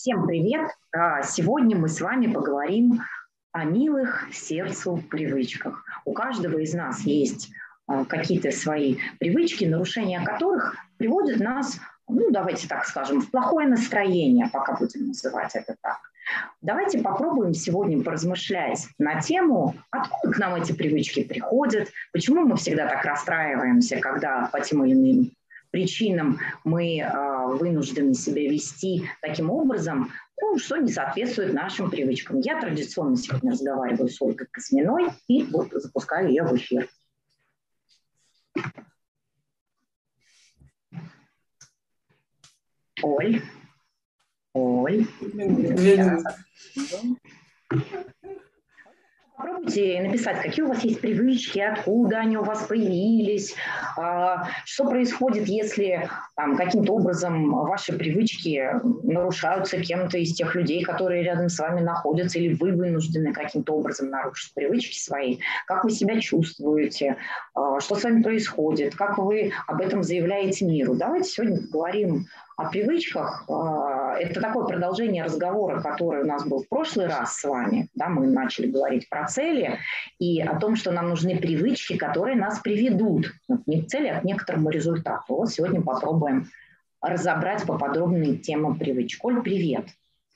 Всем привет! А, сегодня мы с вами поговорим о милых сердцу привычках. У каждого из нас есть а, какие-то свои привычки, нарушения которых приводят нас, ну давайте так скажем, в плохое настроение, пока будем называть это так. Давайте попробуем сегодня поразмышлять на тему, откуда к нам эти привычки приходят, почему мы всегда так расстраиваемся, когда по тем или иным причинам мы э, вынуждены себя вести таким образом, ну, что не соответствует нашим привычкам. Я традиционно сегодня разговариваю с Ольгой Косминой и вот запускаю ее в эфир. Оль. Оль. Попробуйте написать, какие у вас есть привычки, откуда они у вас появились, а, что происходит, если там, каким-то образом ваши привычки нарушаются кем-то из тех людей, которые рядом с вами находятся, или вы вынуждены каким-то образом нарушить привычки свои, как вы себя чувствуете, а, что с вами происходит, как вы об этом заявляете миру. Давайте сегодня поговорим о привычках. А, это такое продолжение разговора, который у нас был в прошлый раз с вами. Да, мы начали говорить про цели и о том, что нам нужны привычки, которые нас приведут не к цели, а к некоторому результату. Вот сегодня попробуем разобрать поподробнее тему привычек. Коль, привет!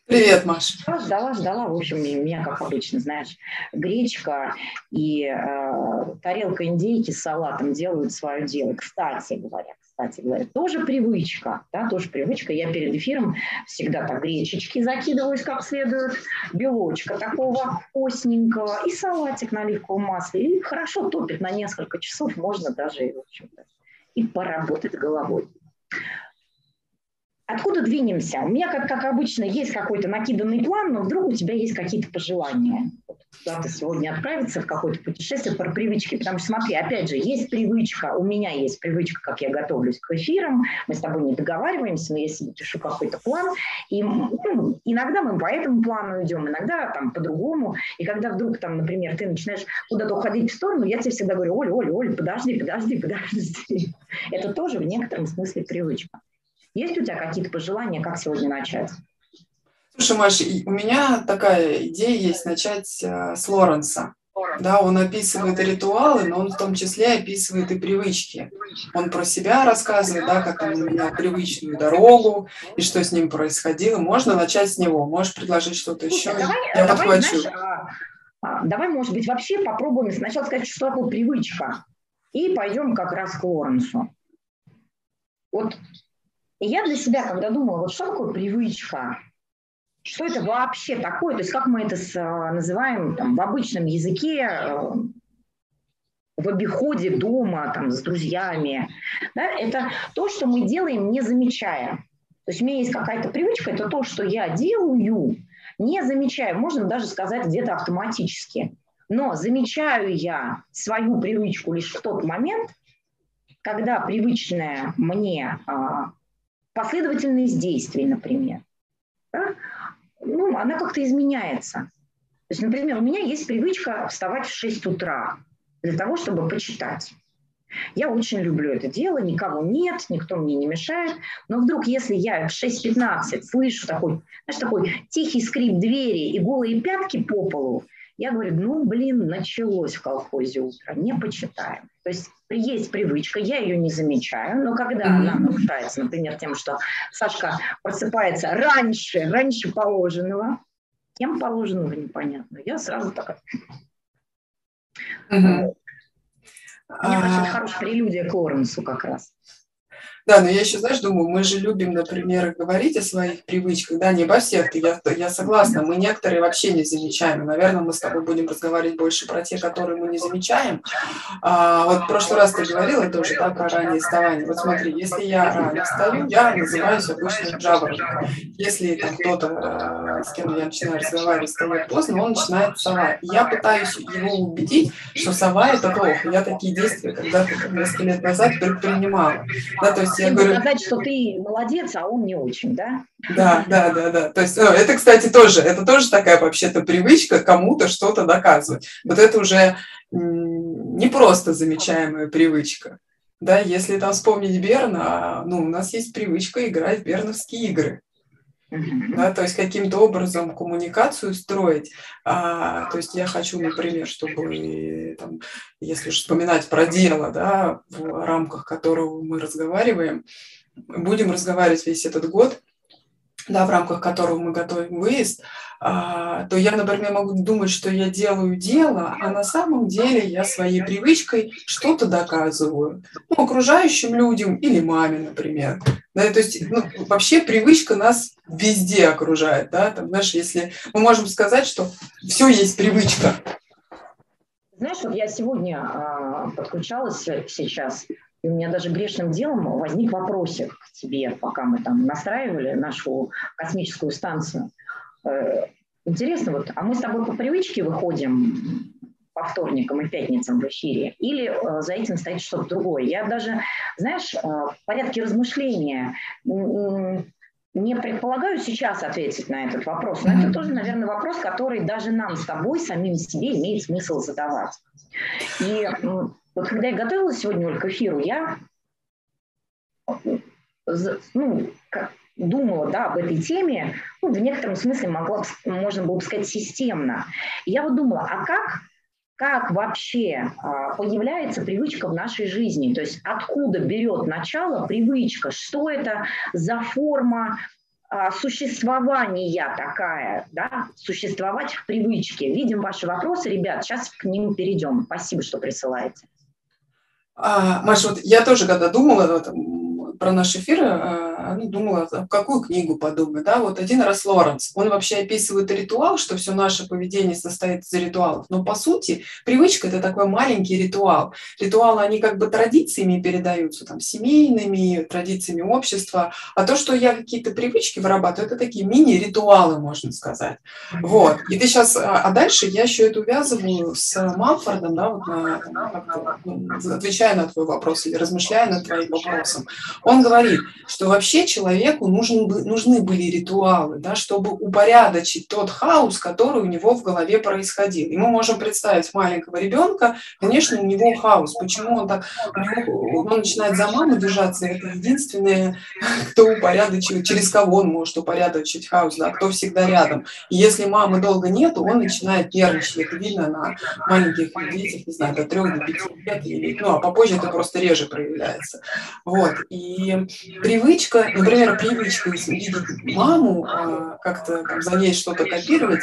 Привет, Маша. Ждала, ждала. В общем, меня, как обычно, знаешь, гречка и э, тарелка индейки с салатом делают свое дело. Кстати говоря, кстати говоря, тоже привычка, да, тоже привычка. Я перед эфиром всегда так гречечки закидываюсь как следует, белочка такого вкусненького и салатик на оливковом масле. И хорошо топит на несколько часов, можно даже, в общем-то, и поработать головой. Откуда двинемся? У меня, как, как обычно, есть какой-то накиданный план, но вдруг у тебя есть какие-то пожелания. Куда-то сегодня отправиться в какое-то путешествие про привычки. Потому что, смотри, опять же, есть привычка, у меня есть привычка, как я готовлюсь к эфирам, мы с тобой не договариваемся, но я себе пишу какой-то план, и ну, иногда мы по этому плану идем, иногда там по-другому, и когда вдруг там, например, ты начинаешь куда-то уходить в сторону, я тебе всегда говорю, Оль, Оль, Оль, подожди, подожди, подожди. Это тоже в некотором смысле привычка. Есть у тебя какие-то пожелания, как сегодня начать? Слушай, Маша, у меня такая идея есть начать э, с Лоренса. Да, он описывает ритуалы, но он в том числе описывает и привычки. Он про себя рассказывает, да, как он менял привычную дорогу и что с ним происходило. Можно начать с него. Можешь предложить что-то еще? Давай, Я давай, подхвачу. Знаешь, а, а, давай, может быть, вообще попробуем сначала сказать, что такое привычка. И пойдем как раз к Лоренсу. Вот и я для себя, когда думала, вот что такое привычка, что это вообще такое, то есть как мы это с, а, называем там, в обычном языке, э, в обиходе дома, там, с друзьями, да, это то, что мы делаем, не замечая. То есть у меня есть какая-то привычка, это то, что я делаю, не замечая, можно даже сказать где-то автоматически. Но замечаю я свою привычку лишь в тот момент, когда привычная мне а, последовательность действий, например, да, ну, она как-то изменяется. То есть, например, у меня есть привычка вставать в 6 утра для того, чтобы почитать. Я очень люблю это дело, никого нет, никто мне не мешает. Но вдруг, если я в 6.15 слышу такой, знаешь, такой тихий скрип двери и голые пятки по полу, я говорю, ну, блин, началось в колхозе утро, не почитаем. То есть есть привычка, я ее не замечаю, но когда mm-hmm. она нарушается, например, тем, что Сашка просыпается раньше, раньше положенного, кем положенного непонятно, я сразу так... Mm-hmm. Мне кажется, это хорошая прелюдия к Лоренсу как раз. Да, но я еще, знаешь, думаю, мы же любим, например, говорить о своих привычках, да, не обо всех, я, я согласна, мы некоторые вообще не замечаем, наверное, мы с тобой будем разговаривать больше про те, которые мы не замечаем. А, вот в прошлый раз ты говорила тоже, да, про раннее вставание. Вот смотри, если я рано встаю, я называюсь обычно жаворонком. Если там кто-то, э, с кем я начинаю разговаривать, встает поздно, он начинает вставать. Я пытаюсь его убедить, что сова – это плохо. Я такие действия когда-то несколько лет назад предпринимала. Да, то есть есть я говорю... сказать, что ты молодец, а он не очень, да? Да, да, да, да. То есть ну, это, кстати, тоже, это тоже такая вообще-то привычка кому-то что-то доказывать. Вот это уже не просто замечаемая привычка. Да, если там вспомнить Берна, ну, у нас есть привычка играть в берновские игры. Да, то есть каким-то образом коммуникацию строить. А, то есть я хочу, например, чтобы, там, если уж вспоминать про дело, да, в рамках которого мы разговариваем, будем разговаривать весь этот год, да, в рамках которого мы готовим выезд, то я, например, могу думать, что я делаю дело, а на самом деле я своей привычкой что-то доказываю ну, окружающим людям или маме, например. Да, то есть ну, вообще привычка нас везде окружает. Да? Там, знаешь, если мы можем сказать, что все есть привычка. Знаешь, вот я сегодня а, подключалась сейчас и у меня даже грешным делом возник вопросик к тебе, пока мы там настраивали нашу космическую станцию. Э, интересно, вот, а мы с тобой по привычке выходим по вторникам и пятницам в эфире, или э, за этим стоит что-то другое. Я даже, знаешь, э, в порядке размышления не предполагаю сейчас ответить на этот вопрос, но это тоже, наверное, вопрос, который даже нам с тобой, самим себе, имеет смысл задавать. И вот когда я готовилась сегодня Оль, к эфиру, я ну, как, думала да, об этой теме, ну, в некотором смысле могла, можно было бы сказать, системно. Я вот думала, а как, как вообще а, появляется привычка в нашей жизни? То есть откуда берет начало привычка? Что это за форма а, существования такая, да, существовать в привычке. Видим ваши вопросы, ребят, сейчас к ним перейдем. Спасибо, что присылаете. А, Маша, вот я тоже, когда думала там, про наш эфир, а, ну, думала, в какую книгу подумать, да, вот один раз Лоренс, он вообще описывает ритуал, что все наше поведение состоит из ритуалов, но по сути привычка – это такой маленький ритуал. Ритуалы, они как бы традициями передаются, там, семейными, традициями общества, а то, что я какие-то привычки вырабатываю, это такие мини-ритуалы, можно сказать. Вот, и ты сейчас, а, а дальше я еще это увязываю с Мамфордом, да, вот на, отвечая на твой вопрос или размышляя над твоим вопросом, он говорит, что вообще человеку нужен, нужны были ритуалы, да, чтобы упорядочить тот хаос, который у него в голове происходил. И мы можем представить маленького ребенка, конечно, у него хаос. Почему он так? Он начинает за маму держаться, это единственное, кто упорядочивает, через кого он может упорядочить хаос, да, кто всегда рядом. И если мамы долго нету, он начинает нервничать. Это видно на маленьких детях, не знаю, до трех, до пяти лет, или, ну, а попозже это просто реже проявляется. Вот. И привычка например, привычка видеть маму, а, как-то там, за ней что-то копировать,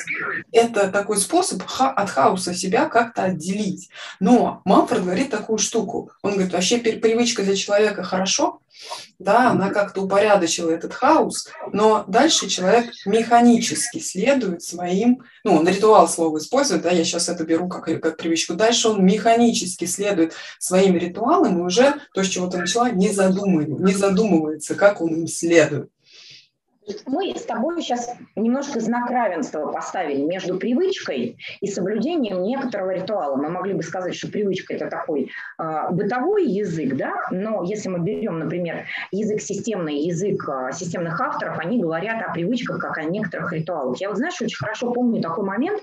это такой способ от хаоса себя как-то отделить. Но Мамфорд говорит такую штуку. Он говорит, вообще привычка для человека хорошо, да, она как-то упорядочила этот хаос, но дальше человек механически следует своим, ну, он ритуал слово использует, да, я сейчас это беру как, как привычку, дальше он механически следует своим ритуалам и уже то, с чего ты начала, не, задумывает, не задумывается, как он им следует мы с тобой сейчас немножко знак равенства поставили между привычкой и соблюдением некоторого ритуала. Мы могли бы сказать, что привычка – это такой э, бытовой язык, да, но если мы берем, например, язык системный, язык э, системных авторов, они говорят о привычках как о некоторых ритуалах. Я вот, знаешь, очень хорошо помню такой момент.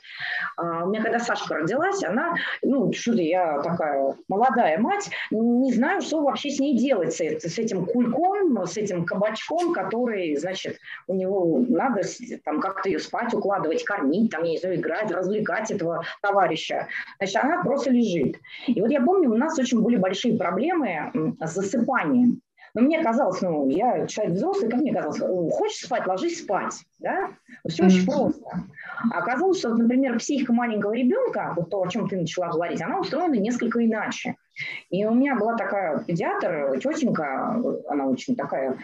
Э, у меня когда Сашка родилась, она, ну, чудо, я такая молодая мать, не знаю, что вообще с ней делать, с, с этим кульком, с этим кабачком, который, значит, у него надо там как-то ее спать укладывать, кормить, там, я не знаю, играть, развлекать этого товарища. Значит, она просто лежит. И вот я помню, у нас очень были большие проблемы с засыпанием. Но мне казалось, ну, я человек взрослый, как мне казалось, хочешь спать, ложись спать, да? Все mm-hmm. очень просто. А оказалось, что, например, психика маленького ребенка, вот то, о чем ты начала говорить, она устроена несколько иначе. И у меня была такая педиатр, тетенька, она очень такая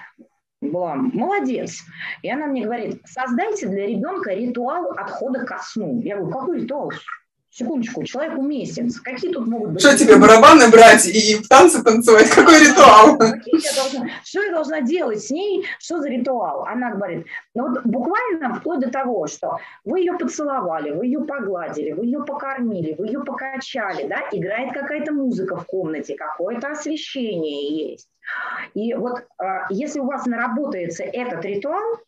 была молодец. И она мне говорит, создайте для ребенка ритуал отхода ко сну. Я говорю, какой ритуал? Секундочку, человек уместен. Какие тут могут быть? Что тебе, барабаны брать и в танцы танцевать? Какой ритуал? Я должна, что я должна делать с ней? Что за ритуал? Она говорит, ну вот буквально вплоть до того, что вы ее поцеловали, вы ее погладили, вы ее покормили, вы ее покачали, да, играет какая-то музыка в комнате, какое-то освещение есть. И вот а, если у вас наработается этот ритуал,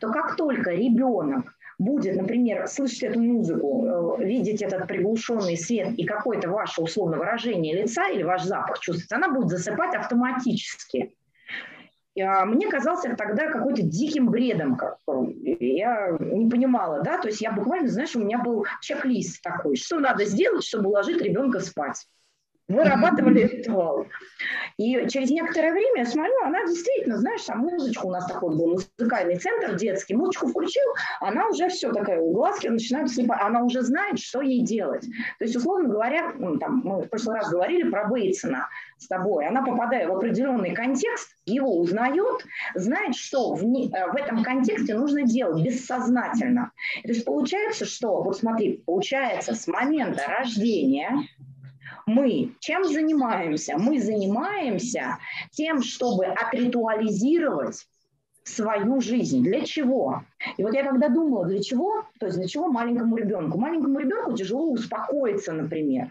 то как только ребенок будет, например, слышать эту музыку, э, видеть этот приглушенный свет и какое-то ваше условное выражение лица или ваш запах чувствовать, она будет засыпать автоматически. а, мне казалось это тогда какой-то диким бредом. Как, я не понимала, да, то есть я буквально, знаешь, у меня был чек-лист такой, что надо сделать, чтобы уложить ребенка спать вырабатывали ритуал. И через некоторое время я смотрю, она действительно, знаешь, там музычку у нас такой был, музыкальный центр детский, музычку включил, она уже все такая, глазки начинают слепать, она уже знает, что ей делать. То есть, условно говоря, ну, там, мы в прошлый раз говорили про Бейтсона с тобой, она, попадая в определенный контекст, его узнает, знает, что в, не, э, в этом контексте нужно делать бессознательно. То есть получается, что, вот смотри, получается с момента рождения мы чем занимаемся? Мы занимаемся тем, чтобы отритуализировать свою жизнь. Для чего? И вот я когда думала, для чего, то есть для чего маленькому ребенку? Маленькому ребенку тяжело успокоиться, например.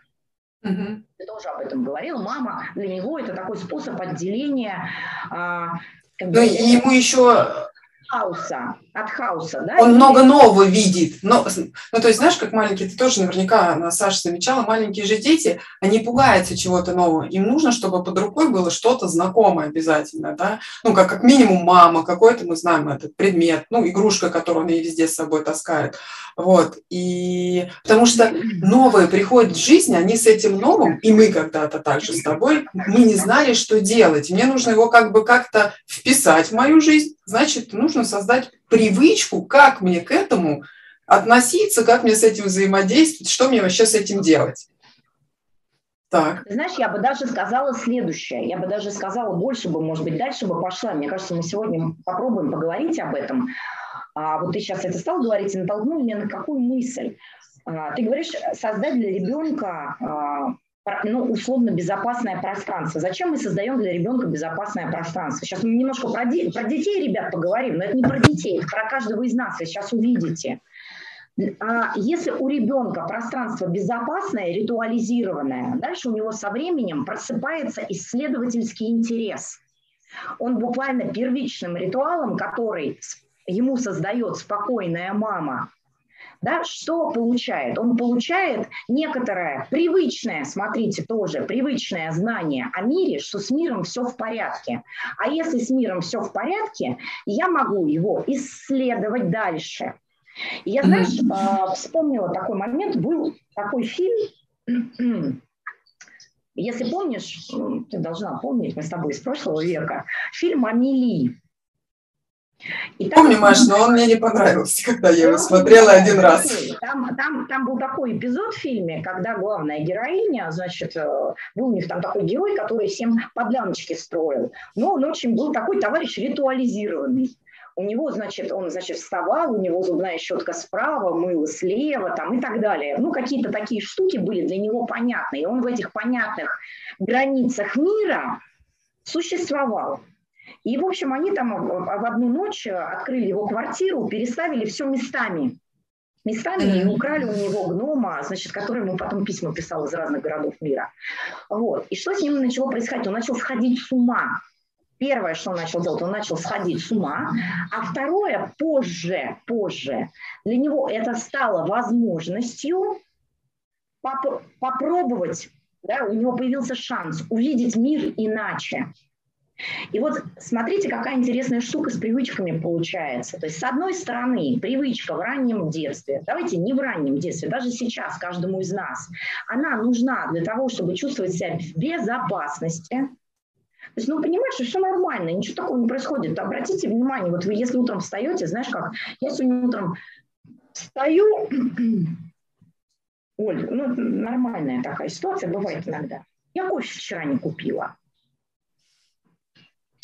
Угу. Ты тоже об этом говорила. Мама для него это такой способ отделения. А, как бы, ему еще хаоса, от хаоса, да? Он много нового видит. Но, ну, то есть, знаешь, как маленькие, ты тоже наверняка, Саша, замечала, маленькие же дети, они пугаются чего-то нового. Им нужно, чтобы под рукой было что-то знакомое обязательно, да? Ну, как, как минимум мама, какой-то, мы знаем этот предмет, ну, игрушка, которую он везде с собой таскает. Вот. И потому что новые приходят в жизнь, они с этим новым, и мы когда-то также с тобой, мы не знали, что делать. Мне нужно его как бы как-то вписать в мою жизнь, значит, нужно создать привычку, как мне к этому относиться, как мне с этим взаимодействовать, что мне вообще с этим делать. Так. Знаешь, я бы даже сказала следующее. Я бы даже сказала больше бы, может быть, дальше бы пошла. Мне кажется, мы сегодня попробуем поговорить об этом. А вот ты сейчас это стал говорить и натолкнул меня на какую мысль. А, ты говоришь, создать для ребенка а, ну, условно безопасное пространство. Зачем мы создаем для ребенка безопасное пространство? Сейчас мы немножко про, де- про детей, ребят, поговорим, но это не про детей, это про каждого из нас, вы сейчас увидите. А если у ребенка пространство безопасное, ритуализированное, дальше у него со временем просыпается исследовательский интерес. Он буквально первичным ритуалом, который ему создает спокойная мама, да, что получает? Он получает некоторое привычное, смотрите, тоже привычное знание о мире, что с миром все в порядке. А если с миром все в порядке, я могу его исследовать дальше. И я, знаешь, mm-hmm. вспомнила такой момент, был такой фильм, если помнишь, ты должна помнить, мы с тобой из прошлого века, фильм «Амели». И там, Помню, Маш, но он мне не понравился, когда я его смотрела один раз. Там, там, там был такой эпизод в фильме, когда главная героиня, значит, э, был у них там такой герой, который всем подляночки строил. Но он очень был такой товарищ ритуализированный. У него, значит, он, значит, вставал, у него зубная щетка справа, мыло слева, там и так далее. Ну, какие-то такие штуки были для него понятные. И он в этих понятных границах мира существовал. И, в общем, они там в одну ночь открыли его квартиру, переставили все местами. Местами и украли у него гнома, значит, который ему потом письма писал из разных городов мира. Вот. И что с ним начало происходить? Он начал сходить с ума. Первое, что он начал делать, он начал сходить с ума. А второе, позже, позже, для него это стало возможностью поп- попробовать, да, у него появился шанс увидеть мир иначе. И вот смотрите, какая интересная штука с привычками получается. То есть, с одной стороны, привычка в раннем детстве, давайте не в раннем детстве, даже сейчас каждому из нас, она нужна для того, чтобы чувствовать себя в безопасности, то есть, ну, понимаешь, что все нормально, ничего такого не происходит. Обратите внимание, вот вы если утром встаете, знаешь как, я сегодня утром встаю, Оль, ну, нормальная такая ситуация, бывает иногда. Я кофе вчера не купила.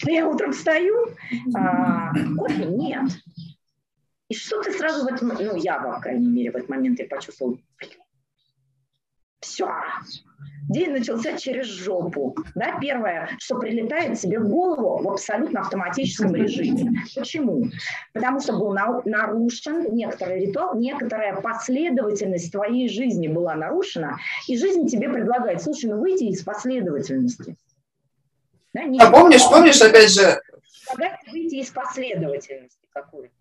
Я утром встаю, а, кофе нет. И что ты сразу в этом, ну я, по крайней мере, в этот момент я почувствовала, все, день начался через жопу. Да, первое, что прилетает себе в голову в абсолютно автоматическом режиме. Почему? Потому что был нарушен некоторый ритуал, некоторая последовательность твоей жизни была нарушена, и жизнь тебе предлагает, слушай, ну выйди из последовательности. Да, а помнишь, помнишь, опять же... Выйти из последовательности какой-то.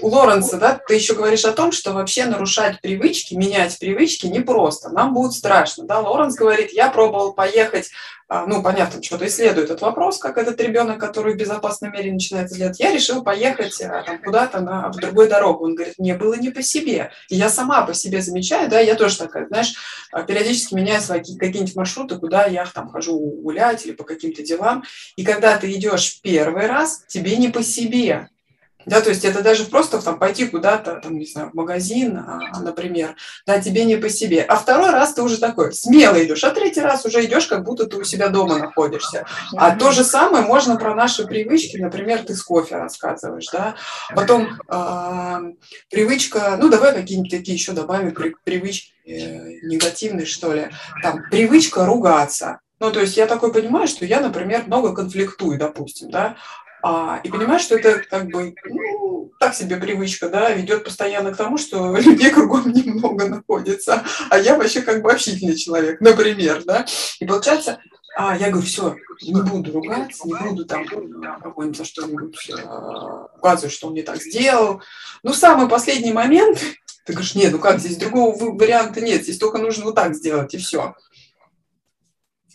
У Лоренса, да, ты еще говоришь о том, что вообще нарушать привычки, менять привычки непросто, нам будет страшно, да, Лоренс говорит, я пробовал поехать, а, ну, понятно, что-то исследует этот вопрос, как этот ребенок, который в безопасном мире начинает исследовать, я решил поехать а, там, куда-то на, в другую дорогу, он говорит, мне было не по себе, и я сама по себе замечаю, да, я тоже такая, знаешь, а, периодически меняю свои какие-нибудь маршруты, куда я там хожу гулять или по каким-то делам, и когда ты идешь первый раз, тебе не по себе, да, то есть это даже просто там пойти куда-то, там, не знаю, в магазин, а, например, да, тебе не по себе. А второй раз ты уже такой смело идешь, а третий раз уже идешь, как будто ты у себя дома находишься. А то же самое можно про наши привычки, например, ты с кофе рассказываешь, да, потом э, привычка, ну, давай какие-нибудь такие еще добавим при, привычки э, негативные, что ли, там, привычка ругаться, ну, то есть я такой понимаю, что я, например, много конфликтую, допустим, да, а, и понимаешь, что это как бы ну, так себе привычка, да, ведет постоянно к тому, что людей кругом немного находится, а я вообще как бы общительный человек, например, да. И получается, а, я говорю, все, не буду ругаться, не буду там кого-нибудь за что-нибудь а, указывать, что он не так сделал. Ну, самый последний момент, ты говоришь, нет, ну как, здесь другого варианта нет, здесь только нужно вот так сделать, и все.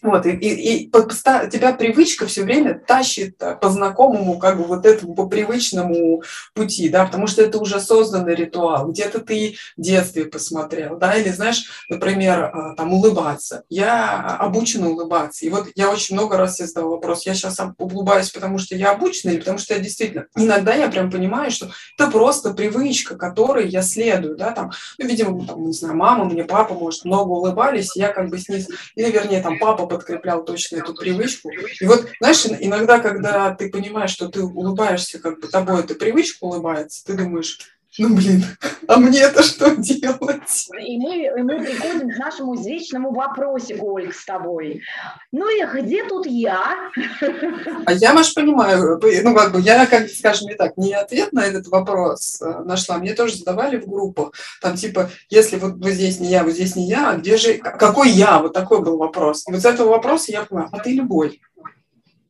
Вот, и, и, и тебя привычка все время тащит э, по знакомому, как бы вот этому, по привычному пути, да, потому что это уже созданный ритуал. Где-то ты в детстве посмотрел, да, или, знаешь, например, э, там, улыбаться. Я обучена улыбаться. И вот я очень много раз себе задала вопрос, я сейчас улыбаюсь, потому что я обучена или потому что я действительно... Иногда я прям понимаю, что это просто привычка, которой я следую, да, там, ну, видимо, там, не знаю, мама мне, папа, может, много улыбались, я как бы с ней, или, вернее, там, папа подкреплял точно эту привычку. И вот, знаешь, иногда, когда ты понимаешь, что ты улыбаешься, как бы тобой эта привычка улыбается, ты думаешь, ну, блин, а мне это что делать? И мы, и мы приходим к нашему извечному вопросику, Ольг, с тобой. Ну и где тут я? А я, Маш, понимаю, ну, как бы я, как скажем не так, не ответ на этот вопрос э, нашла. Мне тоже задавали в группу, там, типа, если вот, вот здесь не я, вот здесь не я, а где же, какой я? Вот такой был вопрос. И вот с этого вопроса я поняла, а ты любой.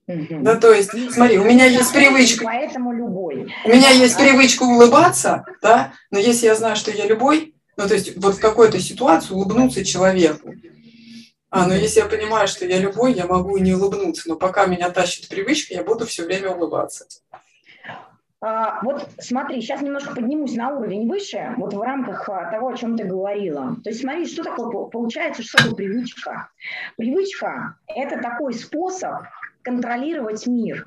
Да, то есть, смотри, у меня есть привычка. Поэтому любой. У меня есть привычка улыбаться, да, но если я знаю, что я любой, ну, то есть, вот в какой-то ситуации улыбнуться человеку. А, но если я понимаю, что я любой, я могу не улыбнуться, но пока меня тащит привычка, я буду все время улыбаться. А, вот смотри, сейчас немножко поднимусь на уровень выше, вот в рамках а, того, о чем ты говорила. То есть смотри, что такое получается, что такое привычка. Привычка – это такой способ контролировать мир.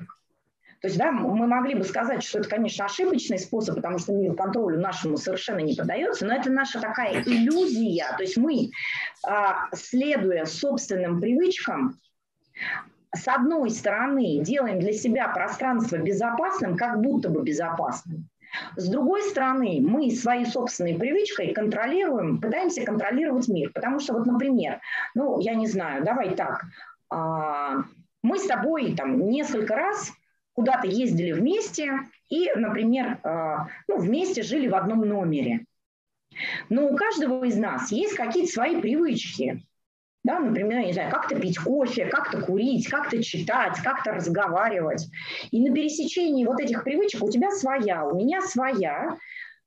То есть, да, мы могли бы сказать, что это, конечно, ошибочный способ, потому что мир контролю нашему совершенно не поддается, но это наша такая иллюзия. То есть мы, а, следуя собственным привычкам, с одной стороны, делаем для себя пространство безопасным, как будто бы безопасным. С другой стороны, мы своей собственной привычкой контролируем, пытаемся контролировать мир. Потому что, вот, например, ну, я не знаю, давай так, а, мы с тобой там несколько раз куда-то ездили вместе и, например, э, ну, вместе жили в одном номере. Но у каждого из нас есть какие-то свои привычки. Да, например, не знаю, как-то пить кофе, как-то курить, как-то читать, как-то разговаривать. И на пересечении вот этих привычек у тебя своя, у меня своя.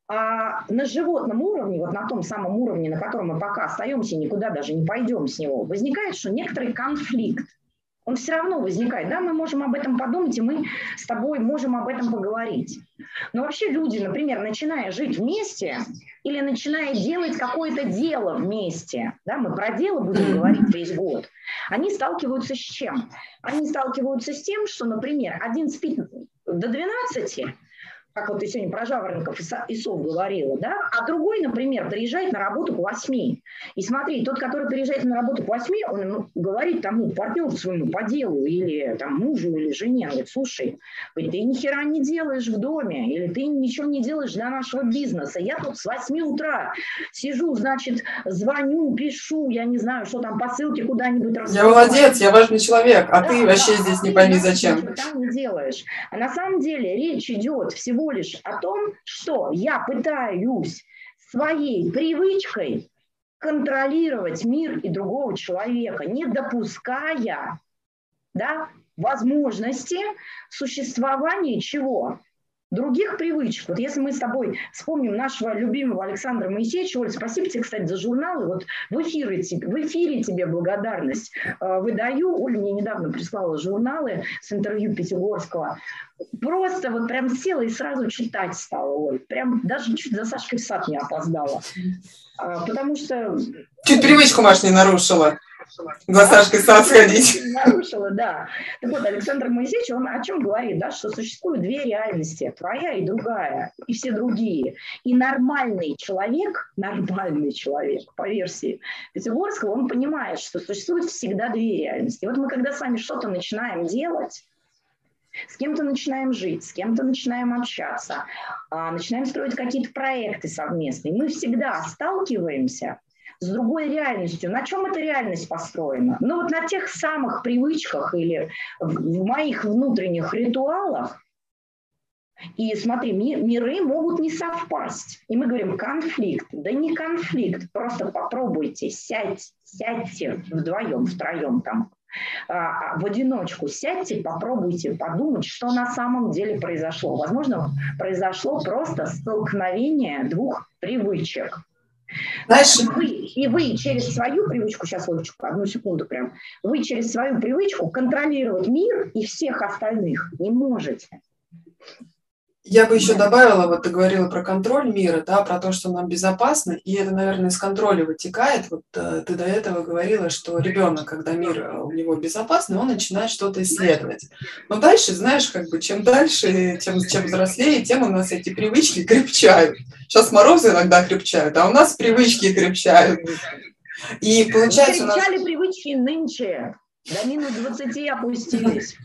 А на животном уровне, вот на том самом уровне, на котором мы пока остаемся, никуда даже не пойдем с него, возникает, что некоторый конфликт он все равно возникает. Да, мы можем об этом подумать, и мы с тобой можем об этом поговорить. Но вообще люди, например, начиная жить вместе или начиная делать какое-то дело вместе, да, мы про дело будем говорить весь год, они сталкиваются с чем? Они сталкиваются с тем, что, например, один спит до 12, как вот ты сегодня про жаворонков и сов говорила, да, а другой, например, приезжает на работу к восьми. И смотри, тот, который приезжает на работу к восьми, он говорит тому партнеру своему по делу или там мужу или жене, он говорит, слушай, ты ни хера не делаешь в доме, или ты ничего не делаешь для нашего бизнеса. Я тут с восьми утра сижу, значит, звоню, пишу, я не знаю, что там, посылки куда-нибудь Я молодец, я важный человек, а да, ты вообще да, здесь а не пойми зачем. Ты там не делаешь. А на самом деле речь идет всего лишь о том, что я пытаюсь своей привычкой контролировать мир и другого человека, не допуская да, возможности существования чего? Других привычек. Вот если мы с тобой вспомним нашего любимого Александра Моисеевича, Оль, спасибо тебе, кстати, за журналы. Вот в эфире, в эфире тебе благодарность э, выдаю. Оля мне недавно прислала журналы с интервью Пятигорского. Просто вот прям села и сразу читать стала, Оль. Прям даже чуть за Сашкой в сад не опоздала. А, потому что... Чуть привычку, Маш, не нарушила за Сашкой сад сходить. Нарушила, да. Так вот, Александр Моисеевич, он о чем говорит, да, что существуют две реальности, твоя и другая, и все другие. И нормальный человек, нормальный человек, по версии Пятигорского, он понимает, что существует всегда две реальности. И вот мы, когда с вами что-то начинаем делать, с кем-то начинаем жить, с кем-то начинаем общаться, а, начинаем строить какие-то проекты совместные. Мы всегда сталкиваемся с другой реальностью. На чем эта реальность построена? Ну вот на тех самых привычках или в моих внутренних ритуалах, и смотри, миры могут не совпасть. И мы говорим конфликт. Да не конфликт, просто попробуйте, сядь, сядьте вдвоем, втроем там, а, в одиночку сядьте, попробуйте подумать, что на самом деле произошло. Возможно, произошло просто столкновение двух привычек. Знаешь, вы, и вы через свою привычку, сейчас, Олечка, одну секунду прям, вы через свою привычку контролировать мир и всех остальных не можете. Я бы еще добавила, вот ты говорила про контроль мира, да, про то, что нам безопасно, и это, наверное, из контроля вытекает. Вот э, ты до этого говорила, что ребенок, когда мир э, у него безопасный, он начинает что-то исследовать. Но дальше, знаешь, как бы чем дальше, тем, чем взрослее, тем у нас эти привычки крепчают. Сейчас морозы иногда крепчают, а у нас привычки крепчают. И получается... Крепчали нас... привычки нынче. До минус 20 опустились.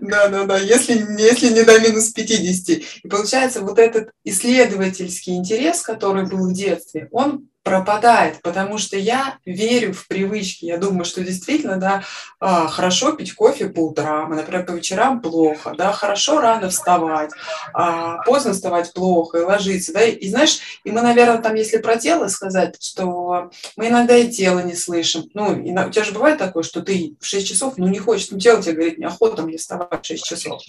Да, да, да, если, если не до минус 50. И получается, вот этот исследовательский интерес, который был в детстве, он пропадает, потому что я верю в привычки. Я думаю, что действительно, да, а, хорошо пить кофе по утрам, а, например, по вечерам плохо, да, хорошо рано вставать, а поздно вставать плохо и ложиться, да, и знаешь, и мы, наверное, там, если про тело сказать, что мы иногда и тело не слышим. Ну, и у тебя же бывает такое, что ты в 6 часов, ну, не хочешь, ну, тело тебе говорит, неохота мне вставать в 6 часов.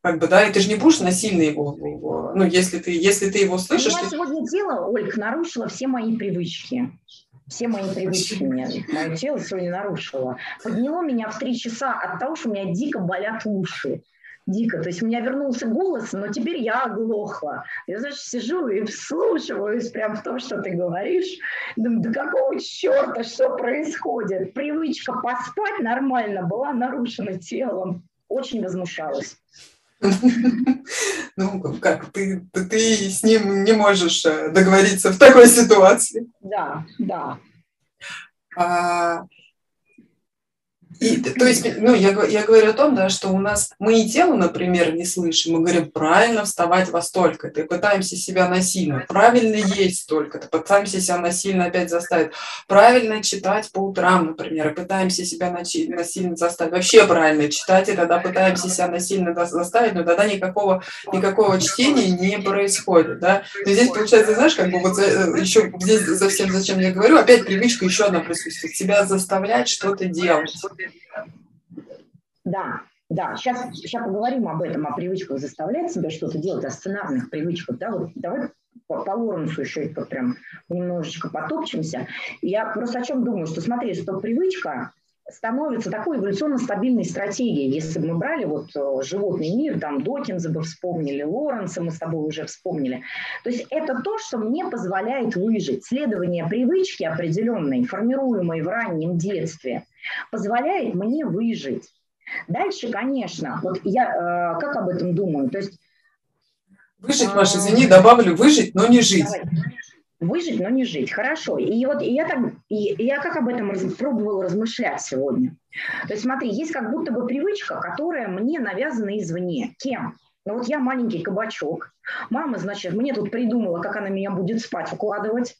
Как бы, да, и ты же не будешь насильно его, его ну, если ты, если ты его слышишь... У меня ты... сегодня тело, Ольга, нарушило все мои привычки привычки. Все мои привычки меня, мое тело сегодня нарушило. Подняло меня в три часа от того, что у меня дико болят уши. Дико. То есть у меня вернулся голос, но теперь я оглохла. Я, знаешь, сижу и вслушиваюсь прям в то, что ты говоришь. Думаю, да какого черта, что происходит? Привычка поспать нормально была нарушена телом. Очень возмущалась. Ну, как, ты, ты, с ним не можешь э, договориться в такой ситуации. Да, да. И, то есть, ну, я, я говорю о том, да, что у нас мы и тело, например, не слышим. Мы говорим, правильно вставать во столько-то, и пытаемся себя насильно. Правильно есть столько-то, пытаемся себя насильно опять заставить. Правильно читать по утрам, например, и пытаемся себя насильно заставить. Вообще правильно читать, и тогда пытаемся себя насильно заставить, но тогда никакого, никакого чтения не происходит. Да? Но здесь, получается, знаешь, как бы вот за, э, еще здесь за всем, зачем я говорю, опять привычка еще одна присутствует. Себя заставлять что-то делать. Да, да, сейчас, сейчас поговорим об этом, о привычках заставлять себя что-то делать, о сценарных привычках. Да, вот давай по, по Лоренсу еще прям немножечко потопчемся. Я просто о чем думаю, что смотри, что привычка становится такой эволюционно стабильной стратегией. Если бы мы брали вот э, животный мир, там Докинза бы вспомнили, Лоренса мы с тобой уже вспомнили. То есть это то, что мне позволяет выжить. Следование привычки определенной, формируемой в раннем детстве, позволяет мне выжить. Дальше, конечно, вот я э, как об этом думаю, то есть... Выжить, Маша, извини, добавлю, выжить, но не жить. Давай. Выжить, но не жить. Хорошо. И вот и я, так, и, и я как об этом раз, пробовала размышлять сегодня. То есть смотри, есть как будто бы привычка, которая мне навязана извне. Кем? Ну вот я маленький кабачок. Мама, значит, мне тут придумала, как она меня будет спать укладывать.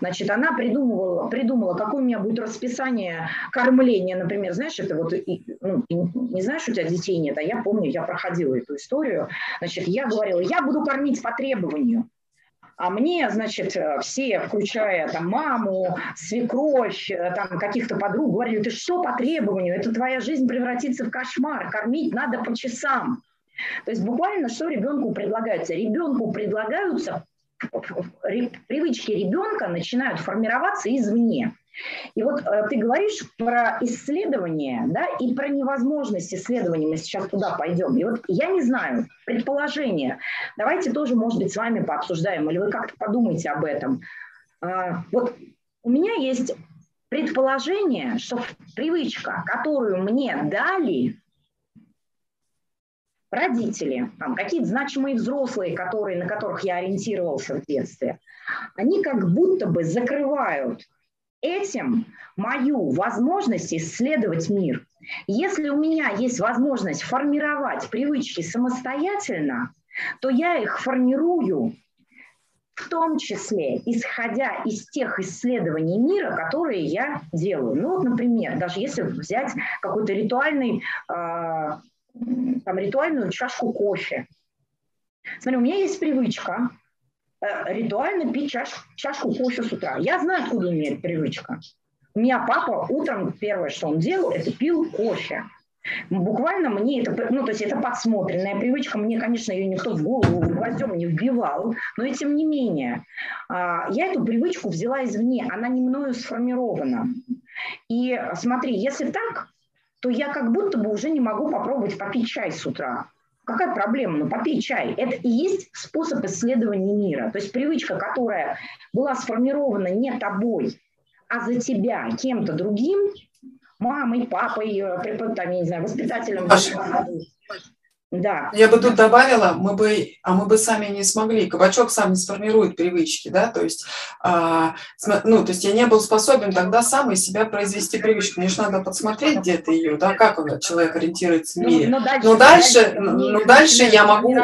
Значит, она придумывала, придумала, какое у меня будет расписание кормления, например, знаешь, это вот, ну, не знаешь, у тебя детей нет, а я помню, я проходила эту историю, значит, я говорила, я буду кормить по требованию, а мне, значит, все, включая там маму, свекровь, там каких-то подруг, говорили, ты что по требованию, это твоя жизнь превратится в кошмар, кормить надо по часам. То есть буквально что ребенку предлагается? Ребенку предлагаются привычки ребенка начинают формироваться извне. И вот э, ты говоришь про исследование, да, и про невозможность исследования. Мы сейчас туда пойдем. И вот я не знаю, предположение. Давайте тоже, может быть, с вами пообсуждаем, или вы как-то подумайте об этом. А, вот у меня есть предположение, что привычка, которую мне дали, родители, там, какие-то значимые взрослые, которые, на которых я ориентировался в детстве, они как будто бы закрывают этим мою возможность исследовать мир. Если у меня есть возможность формировать привычки самостоятельно, то я их формирую в том числе исходя из тех исследований мира, которые я делаю. Ну вот, например, даже если взять какой-то ритуальный э, там, ритуальную чашку кофе. Смотри, у меня есть привычка э, ритуально пить чаш, чашку кофе с утра. Я знаю, откуда у меня эта привычка. У меня папа утром первое, что он делал, это пил кофе. Буквально мне это, ну, то есть это подсмотренная привычка, мне, конечно, ее никто в голову гвоздем не вбивал, но и тем не менее, а, я эту привычку взяла извне, она не мною сформирована. И смотри, если так, то я как будто бы уже не могу попробовать попить чай с утра. Какая проблема? Ну, попей чай. Это и есть способ исследования мира. То есть привычка, которая была сформирована не тобой, а за тебя кем-то другим, мамой, папой, э, там, я не знаю, воспитателем. Маша, да. Я бы тут добавила, мы бы, а мы бы сами не смогли. Кабачок сам не сформирует привычки, да, то есть, а, ну, то есть я не был способен тогда сам из себя произвести привычку. Мне же надо подсмотреть где-то ее, да, как человек ориентируется в ну, мире. Но, но дальше, но дальше, дальше, но дальше я могу...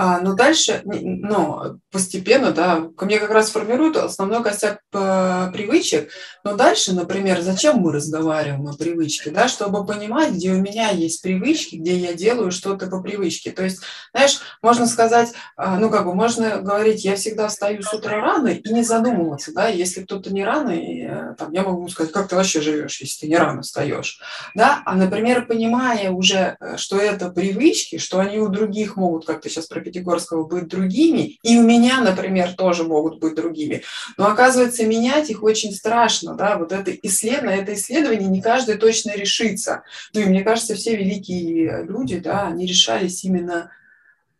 А, но дальше, ну, постепенно, да, ко мне как раз формируют основной костяк э, привычек, но дальше, например, зачем мы разговариваем о привычке, да, чтобы понимать, где у меня есть привычки, где я делаю что-то по привычке. То есть, знаешь, можно сказать, а, ну, как бы, можно говорить, я всегда встаю с утра рано и не задумываться, да, если кто-то не рано, и, э, там, я могу сказать, как ты вообще живешь, если ты не рано встаешь, да, а, например, понимая уже, э, что это привычки, что они у других могут, как ты сейчас прописал, Пятигорского быть другими, и у меня, например, тоже могут быть другими. Но оказывается, менять их очень страшно, да, вот это исследование, это исследование не каждый точно решится. Ну и мне кажется, все великие люди, да, они решались именно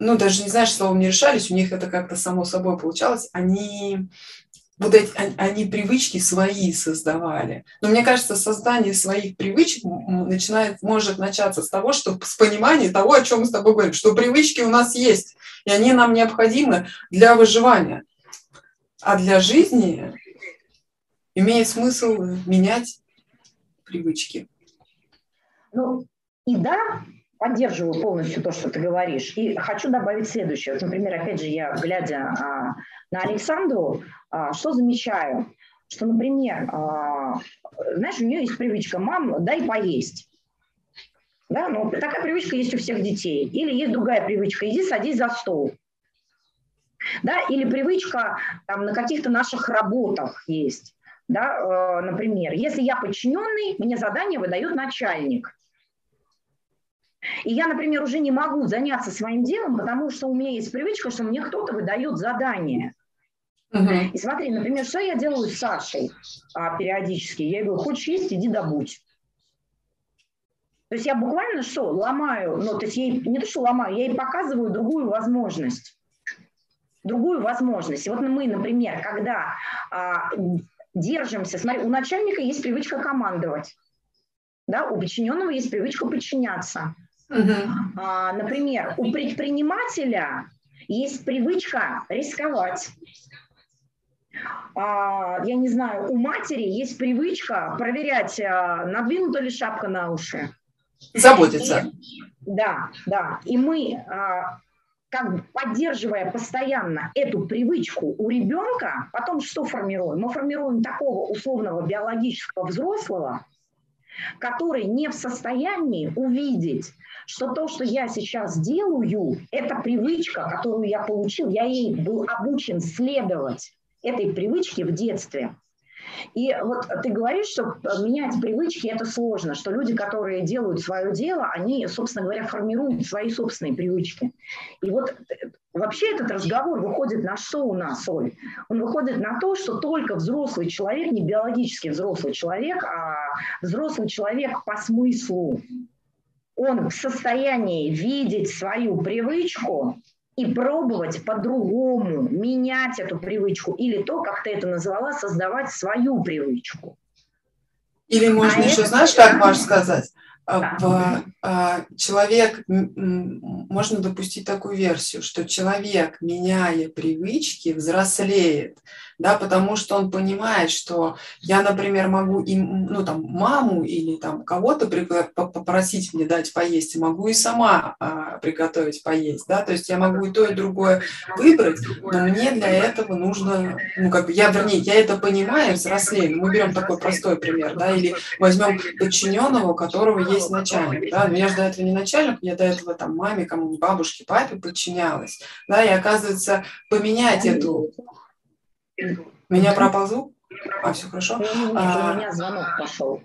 ну, даже не знаешь, словом не решались, у них это как-то само собой получалось, они вот эти, они, они привычки свои создавали. Но мне кажется, создание своих привычек начинает, может начаться с того, что с понимания того, о чем мы с тобой говорим, что привычки у нас есть, и они нам необходимы для выживания. А для жизни имеет смысл менять привычки. Ну, и да, поддерживаю полностью то, что ты говоришь. И хочу добавить следующее. Вот, например, опять же, я, глядя а, на Александру, а, что замечаю? Что, например, а, знаешь, у нее есть привычка, мам, дай поесть. Да, ну, такая привычка есть у всех детей. Или есть другая привычка, иди садись за стол. Да, или привычка там, на каких-то наших работах есть. Да, э, например, если я подчиненный, мне задание выдает начальник. И я, например, уже не могу заняться своим делом, потому что у меня есть привычка, что мне кто-то выдает задание. Угу. И смотри, например, что я делаю с Сашей а, периодически? Я говорю, хочешь есть, иди добудь. То есть я буквально что, ломаю, ну, то есть ей, не то, что ломаю, я ей показываю другую возможность. Другую возможность. И вот мы, например, когда а, держимся, смотри, у начальника есть привычка командовать, да, у подчиненного есть привычка подчиняться. Угу. А, например, у предпринимателя есть привычка рисковать. А, я не знаю, у матери есть привычка проверять, а, надвинута ли шапка на уши. Заботиться. И, да, да. И мы, а, как бы поддерживая постоянно эту привычку у ребенка, потом что формируем? Мы формируем такого условного биологического взрослого, который не в состоянии увидеть, что то, что я сейчас делаю, это привычка, которую я получил, я ей был обучен следовать этой привычке в детстве. И вот ты говоришь, что менять привычки – это сложно, что люди, которые делают свое дело, они, собственно говоря, формируют свои собственные привычки. И вот вообще этот разговор выходит на что у нас, Оль? Он выходит на то, что только взрослый человек, не биологически взрослый человек, а взрослый человек по смыслу, он в состоянии видеть свою привычку и пробовать по-другому менять эту привычку или то, как ты это назвала, создавать свою привычку. Или можно а еще, это... знаешь, как Маш сказать? Да. В, а, человек, можно допустить такую версию, что человек, меняя привычки, взрослеет да, потому что он понимает, что я, например, могу им, ну, там, маму или там кого-то попросить мне дать поесть, могу и сама а, приготовить поесть, да, то есть я могу и то, и другое выбрать, но мне для этого нужно, ну, как бы, я, вернее, я это понимаю, взрослею, мы берем такой простой пример, да, или возьмем подчиненного, у которого есть начальник, да, но я же до этого не начальник, я до этого там маме, кому-нибудь, бабушке, папе подчинялась, да, и оказывается, поменять эту меня пропал звук? А, все хорошо. Нет, у меня звонок пошел.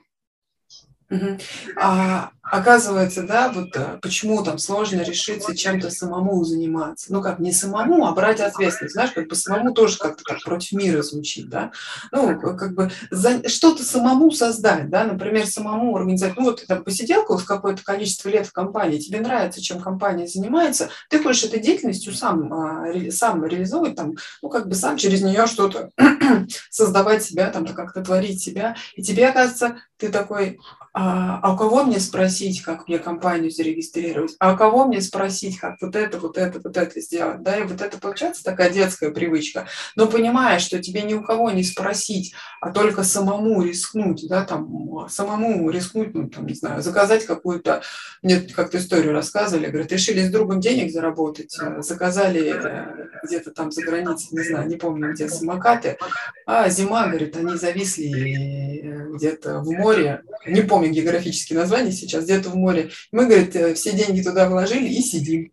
А, оказывается, да, вот э, почему там сложно решиться чем-то самому заниматься. Ну как, не самому, а брать ответственность. Знаешь, как бы самому тоже как-то так против мира звучит, да. Ну, как бы за, что-то самому создать, да, например, самому организовать. Ну вот ты там посиделка в какое-то количество лет в компании, тебе нравится, чем компания занимается, ты хочешь этой деятельностью сам, а, сам реализовывать, там, ну как бы сам через нее что-то создавать себя, там, как-то творить себя. И тебе, оказывается, ты такой, а, а кого мне спросить, как мне компанию зарегистрировать, а кого мне спросить, как вот это, вот это, вот это сделать, да, и вот это получается такая детская привычка, но понимаешь, что тебе ни у кого не спросить, а только самому рискнуть, да, там, самому рискнуть, ну, там, не знаю, заказать какую-то, мне как-то историю рассказывали, говорят, решили с другом денег заработать, э, заказали э, где-то там за границей, не знаю, не помню где, самокаты, а зима, говорит, они зависли э, где-то в море, не помню, помню географические названия сейчас, где-то в море. Мы, говорит, э, все деньги туда вложили и сидим.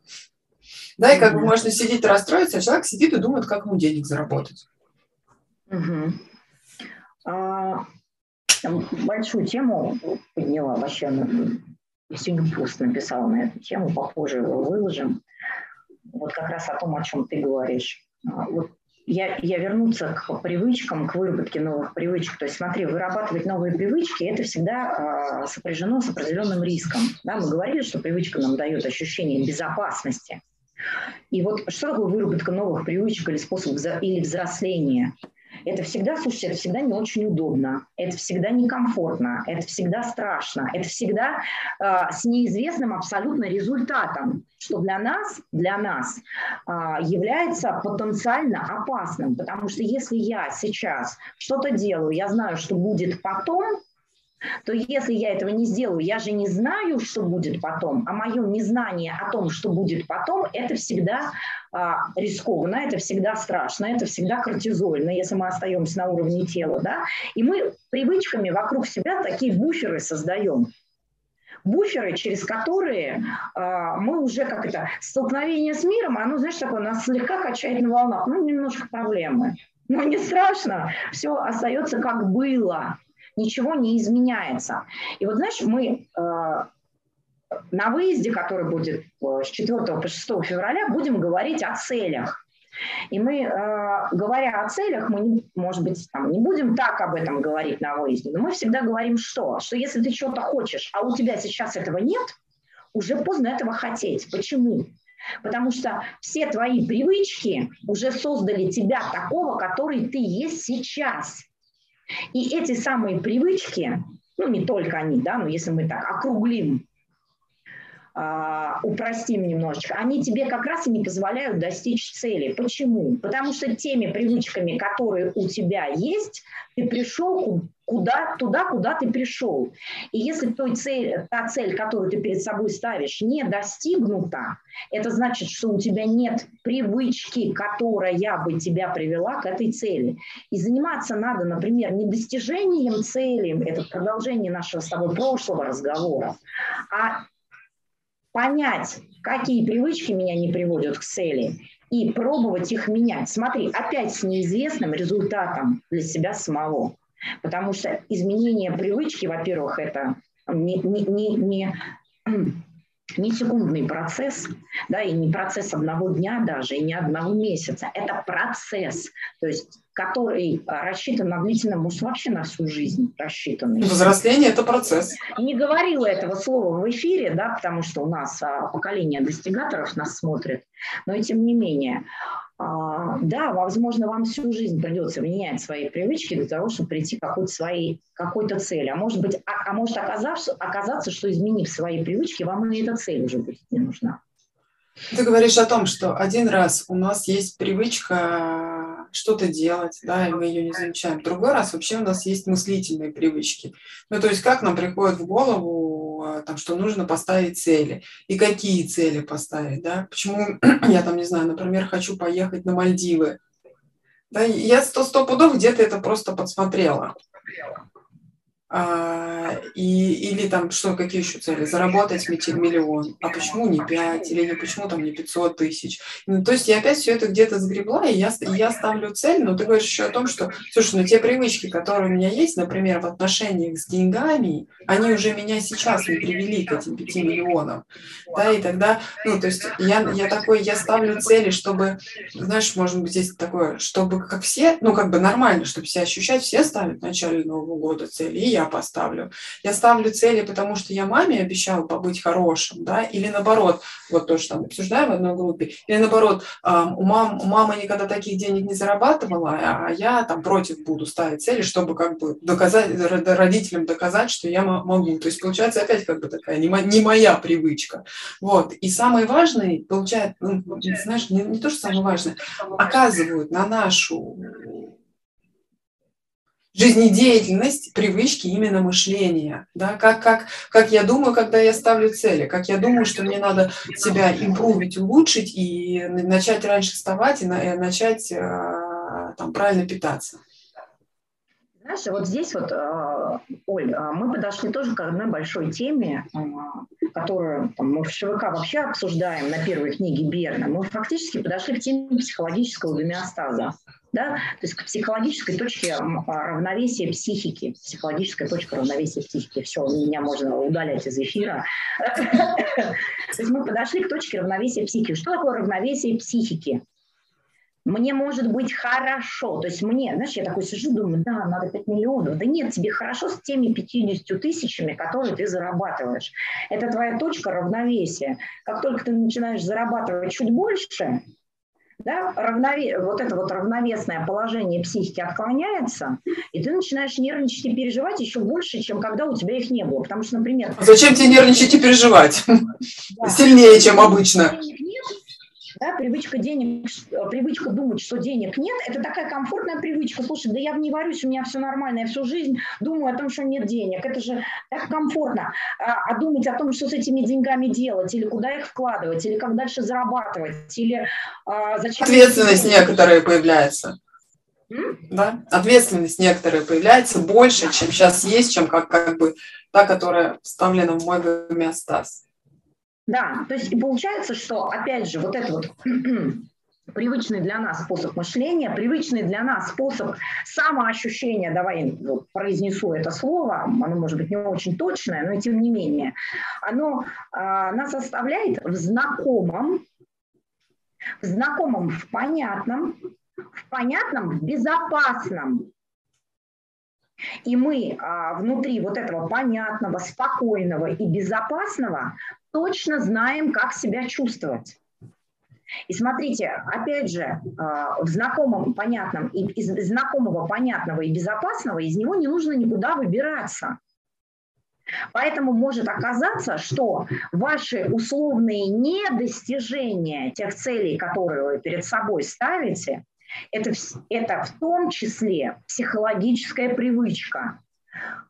Да, и как бы можно сидеть расстроиться, а человек сидит и думает, как ему денег заработать. Угу. А, большую тему подняла вообще. Сегодня пост написала на эту тему, похоже, его выложим. Вот как раз о том, о чем ты говоришь. А, вот я, я вернуться к привычкам, к выработке новых привычек. То есть смотри, вырабатывать новые привычки – это всегда э, сопряжено с определенным риском. Да, мы говорили, что привычка нам дает ощущение безопасности. И вот что такое выработка новых привычек или способ или взросления? Это всегда, слушайте, это всегда не очень удобно, это всегда некомфортно, это всегда страшно, это всегда э, с неизвестным абсолютно результатом, что для нас, для нас э, является потенциально опасным, потому что если я сейчас что-то делаю, я знаю, что будет потом, то если я этого не сделаю, я же не знаю, что будет потом, а мое незнание о том, что будет потом, это всегда а, рискованно, это всегда страшно, это всегда кортизольно, если мы остаемся на уровне тела, да, и мы привычками вокруг себя такие буферы создаем, буферы, через которые э, мы уже как это столкновение с миром, оно, знаешь, такое нас слегка качает на волнах, ну немножко проблемы, но не страшно, все остается как было ничего не изменяется. И вот, знаешь, мы э, на выезде, который будет э, с 4 по 6 февраля, будем говорить о целях. И мы, э, говоря о целях, мы, не, может быть, там, не будем так об этом говорить на выезде, но мы всегда говорим что? Что если ты что-то хочешь, а у тебя сейчас этого нет, уже поздно этого хотеть. Почему? Потому что все твои привычки уже создали тебя такого, который ты есть сейчас. И эти самые привычки, ну не только они, да, но если мы так округлим, упростим немножечко, они тебе как раз и не позволяют достичь цели. Почему? Потому что теми привычками, которые у тебя есть, ты пришел куда, туда, куда ты пришел. И если той цель, та цель, которую ты перед собой ставишь, не достигнута, это значит, что у тебя нет привычки, которая бы тебя привела к этой цели. И заниматься надо, например, не достижением цели, это продолжение нашего с тобой прошлого разговора, а понять, какие привычки меня не приводят к цели, и пробовать их менять. Смотри, опять с неизвестным результатом для себя самого. Потому что изменение привычки, во-первых, это не, не, не, не не секундный процесс, да, и не процесс одного дня даже, и не одного месяца. Это процесс, то есть который рассчитан на длительном, может, вообще на всю жизнь рассчитанный. Взросление – это процесс. Не говорила этого слова в эфире, да, потому что у нас а, поколение достигаторов нас смотрит, но и тем не менее. А, да, возможно, вам всю жизнь придется менять свои привычки для того, чтобы прийти к какой-то своей какой-то цели. А может быть, а, а может оказаться, оказаться, что изменив свои привычки, вам и эта цель уже будет не нужна. Ты говоришь о том, что один раз у нас есть привычка что-то делать, да, и мы ее не замечаем. Другой раз вообще у нас есть мыслительные привычки. Ну, то есть как нам приходит в голову, а, там, что нужно поставить цели, и какие цели поставить, да, почему я там, не знаю, например, хочу поехать на Мальдивы, да, я сто, сто пудов где-то это просто подсмотрела. А, и, или там что, какие еще цели? Заработать миллион. А почему не 5? Или не почему там не 500 тысяч? Ну, то есть я опять все это где-то сгребла, и я, я ставлю цель, но ты говоришь еще о том, что, слушай, ну те привычки, которые у меня есть, например, в отношениях с деньгами, они уже меня сейчас не привели к этим 5 миллионам. Да, и тогда, ну, то есть я, я такой, я ставлю цели, чтобы, знаешь, может быть, здесь такое, чтобы как все, ну, как бы нормально, чтобы себя ощущать, все ставят в начале Нового года цели, и я я поставлю. Я ставлю цели, потому что я маме обещала побыть хорошим, да, или наоборот, вот то, что там обсуждаем в одной группе, или наоборот, у, мам, у мамы никогда таких денег не зарабатывала, а я там против буду ставить цели, чтобы как бы доказать, родителям доказать, что я могу. То есть получается опять как бы такая не, не моя привычка. Вот. И самое важное, получается, ну, знаешь, не, не то, что самое важное, оказывают на нашу жизнедеятельность, привычки именно мышления. Да? Как, как, как я думаю, когда я ставлю цели, как я думаю, что мне надо себя импровить, улучшить и начать раньше вставать и начать э, там, правильно питаться. Знаешь, вот здесь вот, э, Оль, э, мы подошли тоже к одной большой теме, которую там, мы в ШВК вообще обсуждаем на первой книге Берна. Мы фактически подошли к теме психологического гомеостаза да, то есть к психологической точке равновесия психики, психологическая точка равновесия психики. Все, меня можно удалять из эфира. То есть мы подошли к точке равновесия психики. Что такое равновесие психики? Мне может быть хорошо. То есть мне, знаешь, я такой сижу, думаю, да, надо 5 миллионов. Да нет, тебе хорошо с теми 50 тысячами, которые ты зарабатываешь. Это твоя точка равновесия. Как только ты начинаешь зарабатывать чуть больше, да, равнове... вот это вот равновесное положение психики отклоняется, и ты начинаешь нервничать и переживать еще больше, чем когда у тебя их не было. Потому что, например... Зачем тебе нервничать и переживать? Да. Сильнее, чем обычно. Да, привычка денег, привычка думать, что денег нет, это такая комфортная привычка. Слушай, да я не варюсь, у меня все нормально, я всю жизнь думаю о том, что нет денег. Это же так комфортно. А, а думать о том, что с этими деньгами делать, или куда их вкладывать, или как дальше зарабатывать, или а, зачем... Ответственность некоторая появляется. Да? Ответственность некоторая появляется больше, чем сейчас есть, чем как, как бы та, которая вставлена в мой гомеостаз. Да, то есть получается, что, опять же, вот это вот привычный для нас способ мышления, привычный для нас способ самоощущения, давай вот, произнесу это слово, оно может быть не очень точное, но тем не менее, оно а, нас оставляет в знакомом, в знакомом, в понятном, в понятном, в безопасном. И мы а, внутри вот этого понятного, спокойного и безопасного точно знаем, как себя чувствовать. И смотрите, опять же, а, в знакомом, понятном, из знакомого, понятного и безопасного из него не нужно никуда выбираться. Поэтому может оказаться, что ваши условные недостижения тех целей, которые вы перед собой ставите, это, это в том числе психологическая привычка.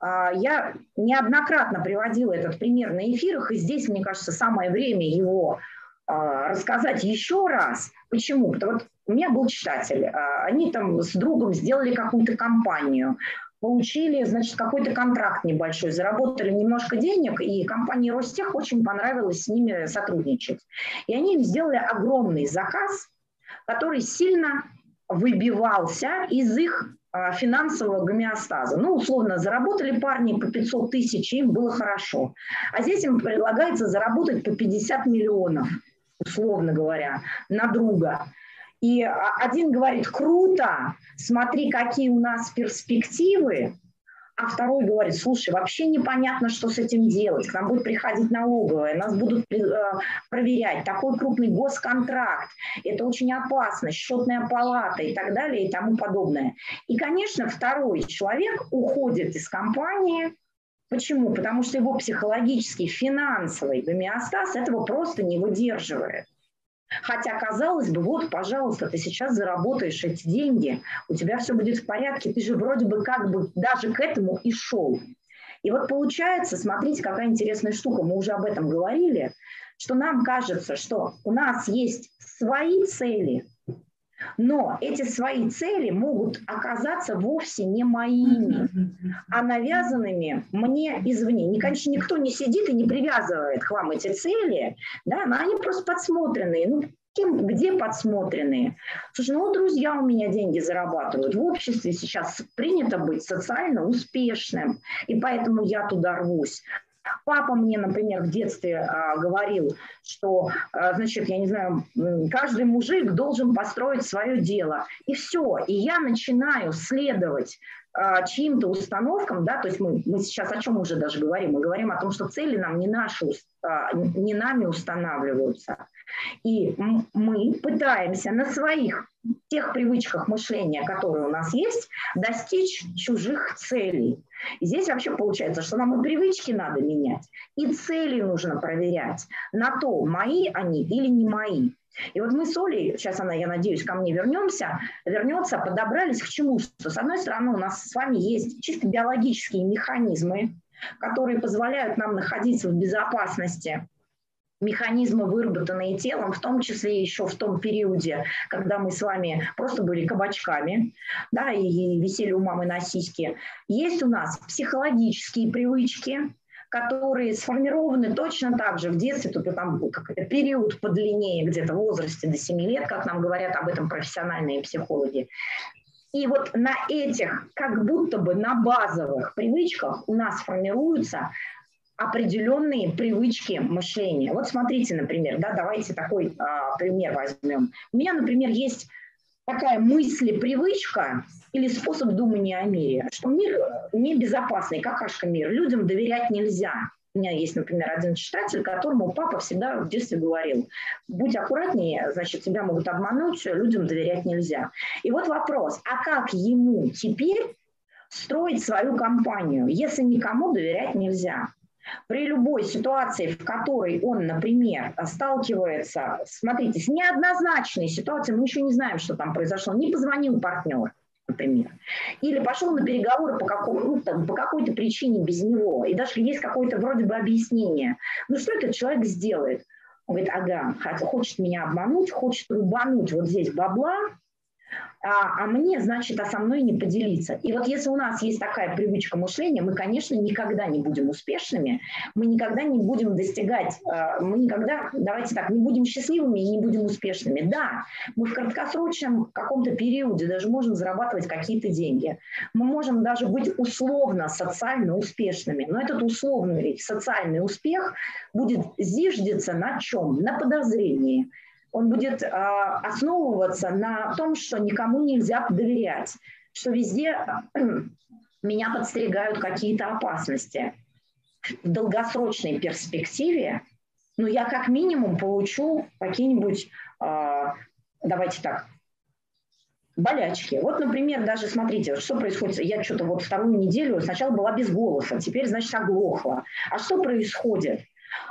А, я неоднократно приводила этот пример на эфирах, и здесь, мне кажется, самое время его а, рассказать еще раз. Почему? Потому что у меня был читатель, а, они там с другом сделали какую-то компанию, получили, значит, какой-то контракт небольшой, заработали немножко денег, и компании Ростех очень понравилось с ними сотрудничать. И они им сделали огромный заказ, который сильно выбивался из их финансового гомеостаза. Ну, условно, заработали парни по 500 тысяч, им было хорошо. А здесь им предлагается заработать по 50 миллионов, условно говоря, на друга. И один говорит, круто, смотри, какие у нас перспективы, а второй говорит, слушай, вообще непонятно, что с этим делать. К нам будет приходить налоговая, нас будут э, проверять. Такой крупный госконтракт, это очень опасно, счетная палата и так далее и тому подобное. И, конечно, второй человек уходит из компании, Почему? Потому что его психологический, финансовый гомеостаз этого просто не выдерживает. Хотя, казалось бы, вот, пожалуйста, ты сейчас заработаешь эти деньги, у тебя все будет в порядке, ты же вроде бы как бы даже к этому и шел. И вот получается, смотрите, какая интересная штука, мы уже об этом говорили, что нам кажется, что у нас есть свои цели, но эти свои цели могут оказаться вовсе не моими, а навязанными мне извне. И, конечно, никто не сидит и не привязывает к вам эти цели, да, но они просто подсмотренные. Ну, Кем, где подсмотренные? Слушай, ну друзья у меня деньги зарабатывают. В обществе сейчас принято быть социально успешным, и поэтому я туда рвусь. Папа мне, например, в детстве а, говорил, что, а, значит, я не знаю, каждый мужик должен построить свое дело. И все. И я начинаю следовать а, чьим-то установкам, да, то есть мы, мы сейчас о чем уже даже говорим? Мы говорим о том, что цели нам не наши, а, не нами устанавливаются. И мы пытаемся на своих тех привычках мышления, которые у нас есть, достичь чужих целей. Здесь вообще получается, что нам и привычки надо менять, и цели нужно проверять на то, мои они или не мои. И вот мы с Олей, сейчас она, я надеюсь, ко мне вернемся, вернется, подобрались к чему? Что, с одной стороны, у нас с вами есть чисто биологические механизмы, которые позволяют нам находиться в безопасности механизмы, выработанные телом, в том числе еще в том периоде, когда мы с вами просто были кабачками, да, и висели у мамы на сиське. Есть у нас психологические привычки, которые сформированы точно так же в детстве, только там какой-то период подлиннее, где-то в возрасте до 7 лет, как нам говорят об этом профессиональные психологи. И вот на этих, как будто бы на базовых привычках у нас формируются определенные привычки мышления. Вот смотрите, например, да, давайте такой а, пример возьмем. У меня, например, есть такая мысли-привычка или способ думания о мире, что мир небезопасный, какашка мир, людям доверять нельзя. У меня есть, например, один читатель, которому папа всегда в детстве говорил, будь аккуратнее, значит, тебя могут обмануть, людям доверять нельзя. И вот вопрос, а как ему теперь строить свою компанию, если никому доверять нельзя? При любой ситуации, в которой он, например, сталкивается, смотрите, с неоднозначной ситуацией, мы еще не знаем, что там произошло, не позвонил партнер, например, или пошел на переговоры по, какому, ну, там, по какой-то причине без него, и даже есть какое-то вроде бы объяснение. Ну что этот человек сделает? Он говорит, ага, хочет меня обмануть, хочет рубануть вот здесь бабла, а, а мне, значит, а со мной не поделиться. И вот если у нас есть такая привычка мышления, мы, конечно, никогда не будем успешными, мы никогда не будем достигать, а, мы никогда, давайте так, не будем счастливыми и не будем успешными. Да, мы в краткосрочном каком-то периоде даже можем зарабатывать какие-то деньги. Мы можем даже быть условно социально успешными, но этот условный социальный успех будет зиждиться на чем? На подозрении он будет а, основываться на том, что никому нельзя доверять, что везде меня подстерегают какие-то опасности. В долгосрочной перспективе, ну, я как минимум получу какие-нибудь, а, давайте так, болячки. Вот, например, даже смотрите, что происходит. Я что-то вот вторую неделю сначала была без голоса, теперь, значит, оглохла. А что происходит?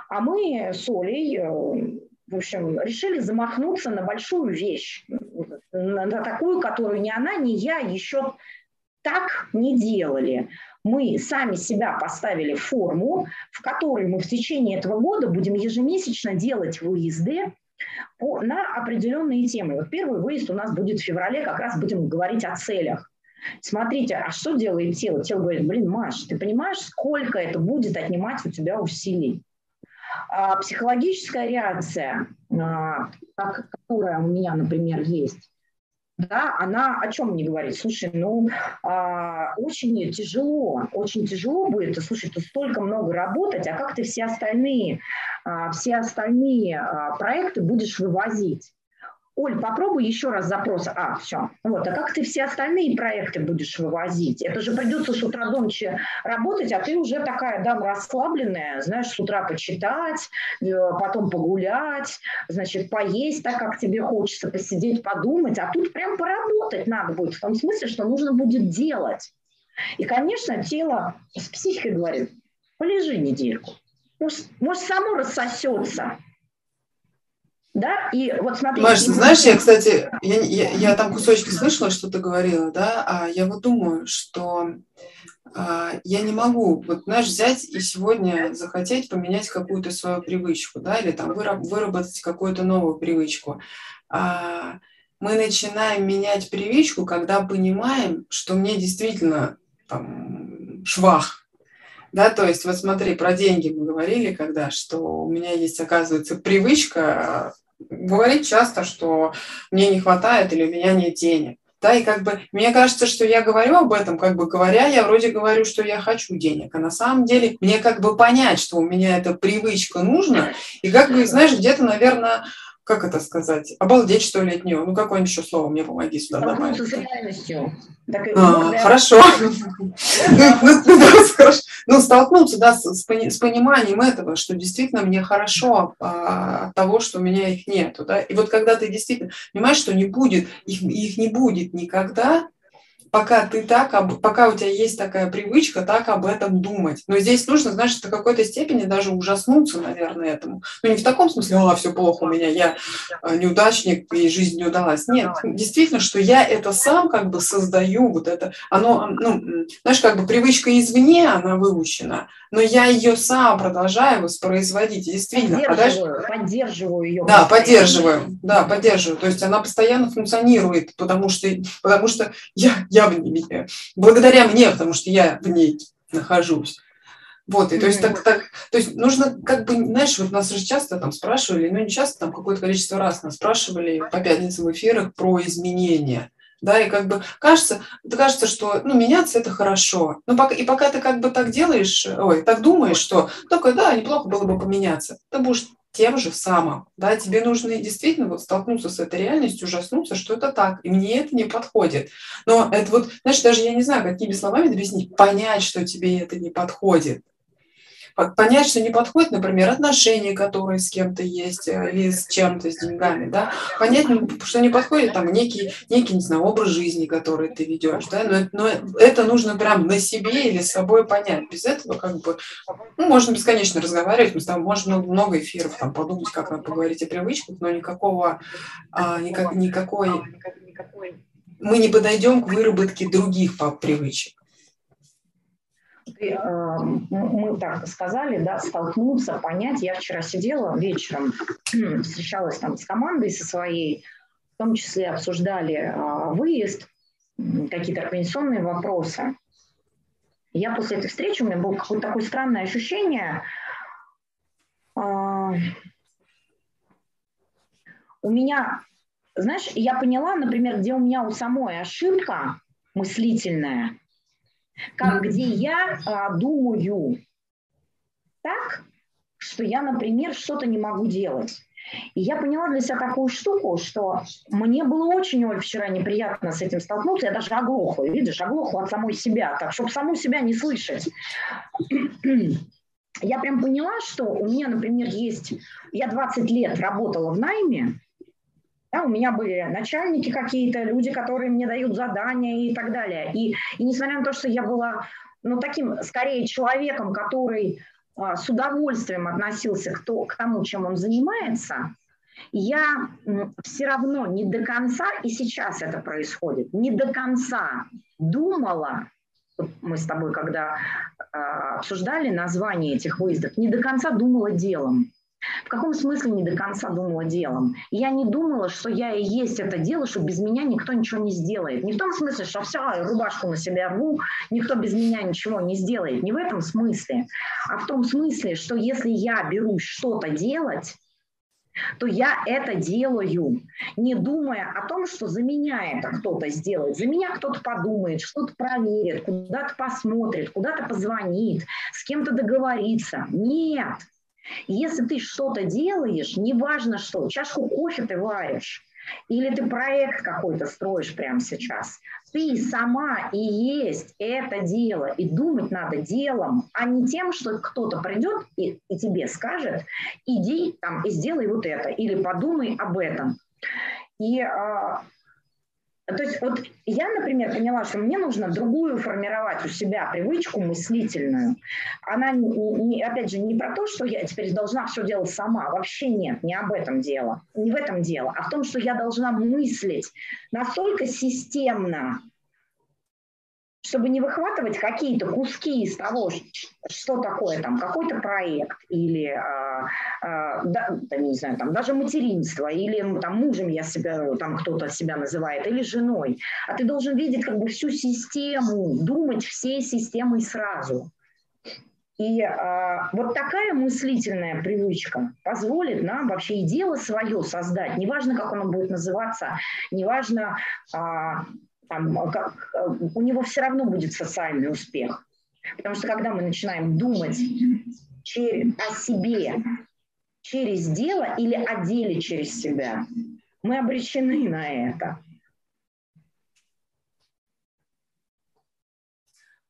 А мы с Олей э, в общем, решили замахнуться на большую вещь, на такую, которую ни она, ни я еще так не делали. Мы сами себя поставили в форму, в которой мы в течение этого года будем ежемесячно делать выезды по, на определенные темы. Вот первый выезд у нас будет в феврале, как раз будем говорить о целях. Смотрите, а что делает тело? Тело говорит, блин, Маш, ты понимаешь, сколько это будет отнимать у тебя усилий? А психологическая реакция, а, которая у меня, например, есть, да, она о чем мне говорит? Слушай, ну, а, очень тяжело, очень тяжело будет, слушай, тут столько много работать, а как ты все остальные, а, все остальные а, проекты будешь вывозить? Оль, попробуй еще раз запрос. А, все. Вот. А как ты все остальные проекты будешь вывозить? Это же придется с утра до ночи работать, а ты уже такая дама расслабленная, знаешь, с утра почитать, э, потом погулять, значит, поесть так, как тебе хочется, посидеть, подумать. А тут прям поработать надо будет, в том смысле, что нужно будет делать. И, конечно, тело с психикой говорит, полежи недельку. Может, может само рассосется. Да, и вот смотри. Маш, знаешь, я, кстати, я, я, я там кусочки слышала, что ты говорила, да, а я вот думаю, что а, я не могу, вот, знаешь, взять и сегодня захотеть поменять какую-то свою привычку, да, или там выработать какую-то новую привычку. А, мы начинаем менять привычку, когда понимаем, что мне действительно там швах, да, то есть вот смотри, про деньги мы говорили, когда, что у меня есть, оказывается, привычка говорить часто, что мне не хватает или у меня нет денег. Да, и как бы мне кажется, что я говорю об этом, как бы говоря, я вроде говорю, что я хочу денег, а на самом деле мне как бы понять, что у меня эта привычка нужна, и как бы, знаешь, где-то, наверное, как это сказать, обалдеть, что ли, от нее. Ну, какое-нибудь еще слово мне помоги сюда добавить. с реальностью. А, хорошо. Ну, столкнуться, да, с пониманием этого, что действительно мне хорошо а, от того, что у меня их нету, да. И вот когда ты действительно понимаешь, что не будет, их не будет никогда, пока ты так, пока у тебя есть такая привычка, так об этом думать. Но здесь нужно, знаешь, до какой-то степени даже ужаснуться, наверное, этому. Ну, не в таком смысле, а, все плохо у меня, я э, неудачник, и жизнь не удалась. Нет, действительно, что я это сам как бы создаю, вот это, оно, ну, знаешь, как бы привычка извне, она выучена, но я ее сам продолжаю воспроизводить. Действительно, поддерживаю, а поддерживаю ее. Да, поддерживаю, да, поддерживаю. То есть она постоянно функционирует, потому что, потому что я, я в ней, благодаря мне, потому что я в ней нахожусь. Вот, и то есть, так, так, то есть нужно, как бы, знаешь, вот нас же часто там спрашивали, ну не часто, там какое-то количество раз нас спрашивали по пятницам в эфирах про изменения да, и как бы кажется, кажется, что, ну, меняться это хорошо, но пока, и пока ты как бы так делаешь, ой, так думаешь, что только, да, неплохо было бы поменяться, ты будешь тем же самым, да, тебе нужно действительно вот столкнуться с этой реальностью, ужаснуться, что это так, и мне это не подходит. Но это вот, знаешь, даже я не знаю, какими словами объяснить, понять, что тебе это не подходит, понять, что не подходит, например, отношения, которые с кем-то есть, э, или с чем-то, с деньгами, да, понять, что не подходит там некий, некий, не знаю, образ жизни, который ты ведешь, да, но, но это нужно прям на себе или с собой понять. Без этого как бы, ну, можно бесконечно разговаривать, мы с тобой можем много, много эфиров там подумать, как нам поговорить о привычках, но никакого, а, никак, никакой, мы не подойдем к выработке других привычек ты, э, мы так сказали, да, столкнуться, понять. Я вчера сидела вечером, встречалась там с командой со своей, в том числе обсуждали э, выезд, какие-то организационные вопросы. Я после этой встречи, у меня было какое-то такое странное ощущение, э, у меня, знаешь, я поняла, например, где у меня у самой ошибка мыслительная – как где я а, думаю так, что я, например, что-то не могу делать. И я поняла для себя такую штуку, что мне было очень, Оль, вчера неприятно с этим столкнуться. Я даже оглохла, видишь, оглохла от самой себя, так, чтобы саму себя не слышать. Я прям поняла, что у меня, например, есть... Я 20 лет работала в найме, да, у меня были начальники какие-то, люди, которые мне дают задания и так далее. И, и несмотря на то, что я была ну, таким, скорее, человеком, который а, с удовольствием относился к, то, к тому, чем он занимается, я все равно не до конца, и сейчас это происходит, не до конца думала, мы с тобой когда э, обсуждали название этих выездов, не до конца думала делом. В каком смысле не до конца думала делом? Я не думала, что я и есть это дело, что без меня никто ничего не сделает. Не в том смысле, что все, рубашку на себя рву, никто без меня ничего не сделает. Не в этом смысле, а в том смысле, что если я берусь что-то делать, то я это делаю, не думая о том, что за меня это кто-то сделает. За меня кто-то подумает, что-то проверит, куда-то посмотрит, куда-то позвонит, с кем-то договорится. Нет. Если ты что-то делаешь, неважно что, чашку кофе ты варишь, или ты проект какой-то строишь прямо сейчас. Ты сама и есть это дело. И думать надо делом, а не тем, что кто-то придет и, и тебе скажет, иди там и сделай вот это, или подумай об этом. И а, то есть вот я, например, поняла, что мне нужно другую формировать у себя привычку мыслительную. Она, не, опять же, не про то, что я теперь должна все делать сама. Вообще нет, не об этом дело. Не в этом дело, а в том, что я должна мыслить настолько системно, чтобы не выхватывать какие-то куски из того, что такое там какой-то проект или а, а, да, не знаю, там даже материнство или там мужем я себя там кто-то себя называет или женой, а ты должен видеть как бы всю систему, думать всей системой сразу. И а, вот такая мыслительная привычка позволит нам вообще и дело свое создать. Неважно, как оно будет называться, неважно, а, там, а как, э, у него все равно будет социальный успех. Потому что когда мы начинаем думать через, о себе через дело или о деле через себя, мы обречены на это.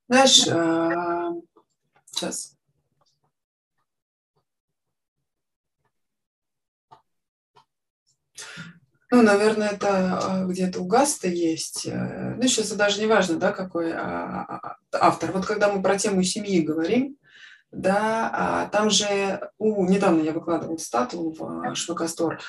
Знаешь, э, сейчас Ну, наверное, это а, где-то у Гаста есть. Э, ну, сейчас даже не важно, да, какой а, а, автор. Вот когда мы про тему семьи говорим, да, там же, у, недавно я выкладывала стату в Швакастор,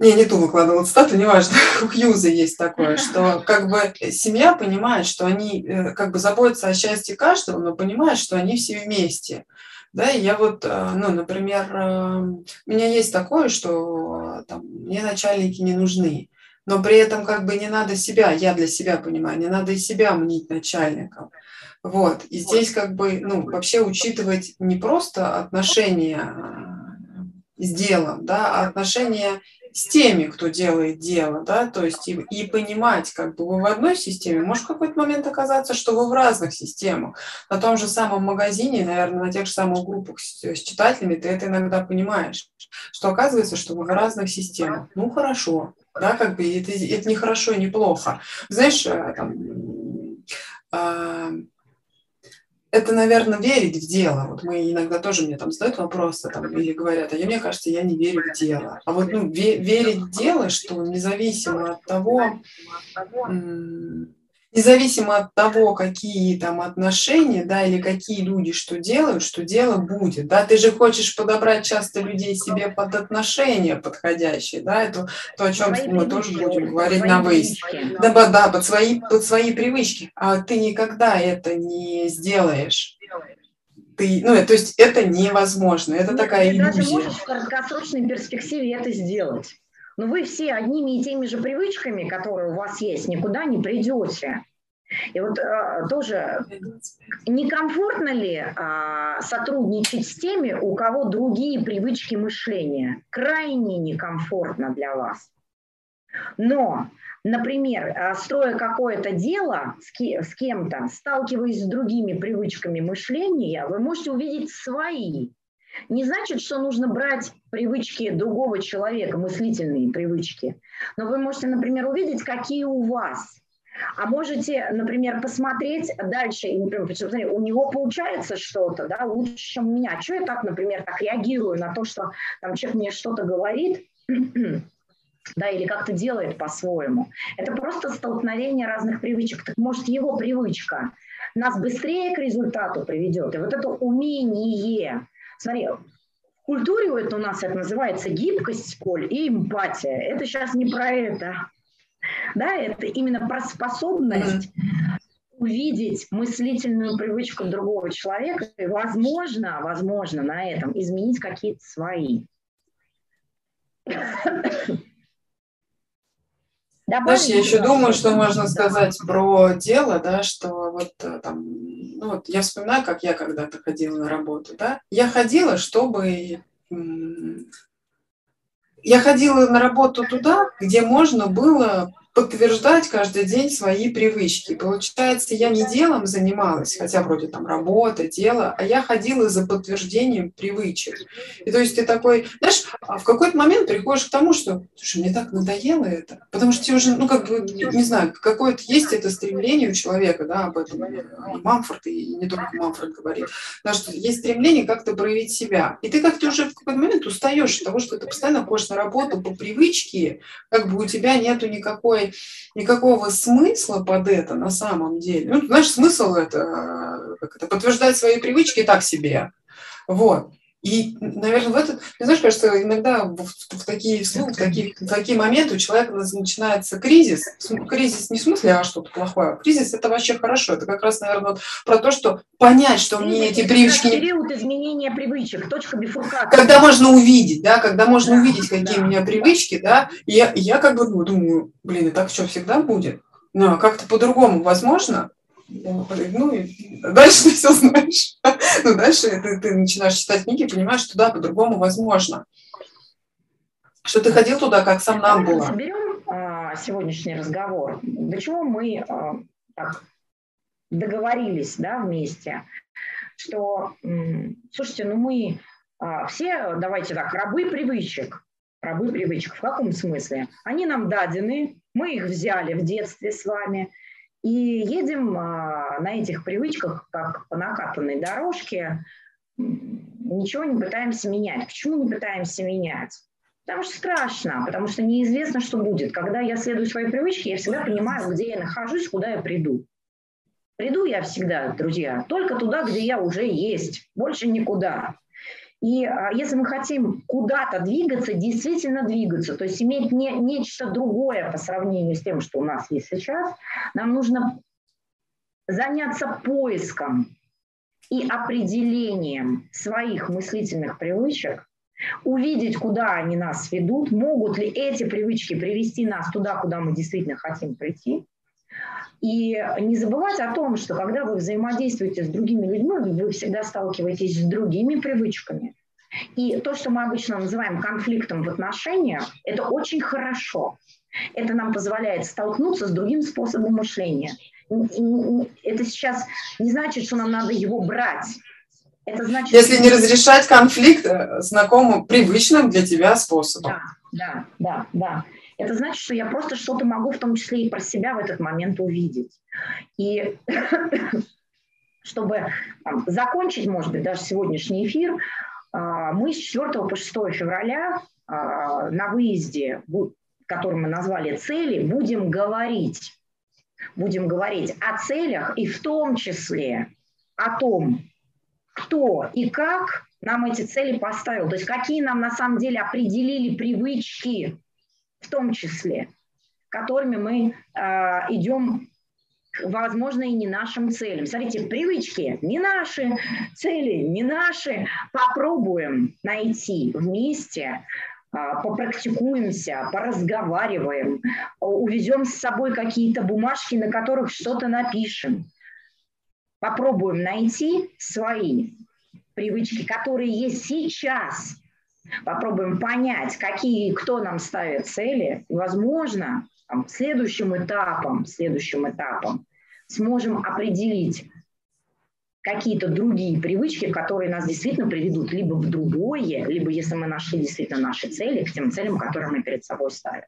не, не ту выкладывала стату, неважно, у Хьюза есть такое, что как бы семья понимает, что они э, как бы заботятся о счастье каждого, но понимают, что они все вместе. Да, и я вот, э, ну, например, э, у меня есть такое, что там, мне начальники не нужны, но при этом как бы не надо себя, я для себя понимаю, не надо и себя мнить начальником. Вот, и здесь как бы, ну, вообще учитывать не просто отношения с делом, да, а отношения с теми, кто делает дело, да, то есть и, и понимать, как бы вы в одной системе, может в какой-то момент оказаться, что вы в разных системах. На том же самом магазине, наверное, на тех же самых группах с, с читателями ты это иногда понимаешь, что оказывается, что вы в разных системах. Ну, хорошо, да, как бы это, это не хорошо и не плохо. Знаешь, э, там, э, это, наверное, верить в дело. Вот мы иногда тоже мне там задают вопросы там, или говорят, а я, мне кажется, я не верю в дело. А вот ну, ве- верить в дело, что независимо от того, независимо от того, какие там отношения, да, или какие люди что делают, что дело будет, да, ты же хочешь подобрать часто людей себе под отношения подходящие, да, это то, о чем мы тоже будем говорить на выезд. Да, да, да, под свои, под свои привычки, а ты никогда это не сделаешь. Ты, ну, то есть это невозможно, это Нет, такая ты иллюзия. Ты даже можешь в краткосрочной перспективе это сделать но вы все одними и теми же привычками, которые у вас есть, никуда не придете. И вот э, тоже некомфортно ли э, сотрудничать с теми, у кого другие привычки мышления? Крайне некомфортно для вас. Но, например, а, строя какое-то дело с кем-то, сталкиваясь с другими привычками мышления, вы можете увидеть свои не значит, что нужно брать привычки другого человека, мыслительные привычки. Но вы можете, например, увидеть, какие у вас. А можете, например, посмотреть дальше, и, например, у него получается что-то, да, лучше, чем у меня. Что я так, например, так реагирую на то, что там человек мне что-то говорит, да, или как-то делает по-своему. Это просто столкновение разных привычек. Так может, его привычка нас быстрее к результату приведет. И вот это умение Смотри, культуре это у нас это называется гибкость, Коль, и эмпатия. Это сейчас не про это. Да, это именно про способность увидеть мыслительную привычку другого человека и, возможно, возможно, на этом изменить какие-то свои. Знаешь, я еще думаю, что можно сказать про дело, да, что вот э, там ну вот я вспоминаю, как я когда-то ходила на работу, да, я ходила, чтобы я ходила на работу туда, где можно было подтверждать каждый день свои привычки. Получается, я не делом занималась, хотя вроде там работа, дело, а я ходила за подтверждением привычек. И то есть ты такой, знаешь, а в какой-то момент приходишь к тому, что, слушай, мне так надоело это, потому что тебе уже, ну, как бы, не знаю, какое-то есть это стремление у человека, да, об этом Мамфорд, и не только Мамфорд говорит, да, что есть стремление как-то проявить себя. И ты как-то уже в какой-то момент устаешь от того, что ты постоянно ходишь на работу по привычке, как бы у тебя нету никакой никакого смысла под это на самом деле. Ну, знаешь, смысл это, как это подтверждать свои привычки так себе. Вот. И, наверное, в этот, ты знаешь, кажется, иногда в, в такие, в, такие, в такие моменты у человека начинается кризис. Кризис не в смысле, а что-то плохое. Кризис – это вообще хорошо. Это как раз, наверное, вот про то, что понять, что кризис мне эти привычки... Период изменения привычек, точка бифуркации. Когда можно увидеть, да, когда можно да, увидеть, какие да. у меня привычки, да, и я, я как бы думаю, блин, и так что, всегда будет? Ну, а как-то по-другому возможно? Ну, и дальше ты все знаешь. Ну, дальше ты, ты начинаешь читать книги и понимаешь, что да, по-другому возможно. Что ты ходил туда, как сам нам было. Соберем а, сегодняшний разговор. До чего мы а, так, договорились да, вместе, что, слушайте, ну мы а, все, давайте так, рабы привычек. Рабы привычек. В каком смысле? Они нам дадены, мы их взяли в детстве с вами – и едем а, на этих привычках, как по накатанной дорожке, ничего не пытаемся менять. Почему не пытаемся менять? Потому что страшно, потому что неизвестно, что будет. Когда я следую своей привычке, я всегда понимаю, где я нахожусь, куда я приду. Приду я всегда, друзья, только туда, где я уже есть, больше никуда. И а, если мы хотим куда-то двигаться, действительно двигаться, то есть иметь не, нечто другое по сравнению с тем, что у нас есть сейчас, нам нужно заняться поиском и определением своих мыслительных привычек, увидеть, куда они нас ведут, могут ли эти привычки привести нас туда, куда мы действительно хотим прийти. И не забывать о том, что когда вы взаимодействуете с другими людьми, вы всегда сталкиваетесь с другими привычками. И то, что мы обычно называем конфликтом в отношениях, это очень хорошо. Это нам позволяет столкнуться с другим способом мышления. Это сейчас не значит, что нам надо его брать. Это значит, Если не разрешать конфликт э, знакомым, привычным для тебя способом. Да, да, да, да. Это значит, что я просто что-то могу в том числе и про себя в этот момент увидеть. И чтобы там, закончить, может быть, даже сегодняшний эфир, а, мы с 4 по 6 февраля а, на выезде, который мы назвали «Цели», будем говорить. Будем говорить о целях и в том числе о том, кто и как нам эти цели поставил. То есть какие нам на самом деле определили привычки, в том числе, которыми мы э, идем возможно, и не нашим целям. Смотрите, привычки не наши, цели не наши. Попробуем найти вместе, а, попрактикуемся, поразговариваем, увезем с собой какие-то бумажки, на которых что-то напишем. Попробуем найти свои привычки, которые есть сейчас. Попробуем понять, какие, кто нам ставит цели. возможно, там, следующим этапом, следующим этапом сможем определить какие-то другие привычки, которые нас действительно приведут либо в другое, либо если мы нашли действительно наши цели, к тем целям, которые мы перед собой ставим.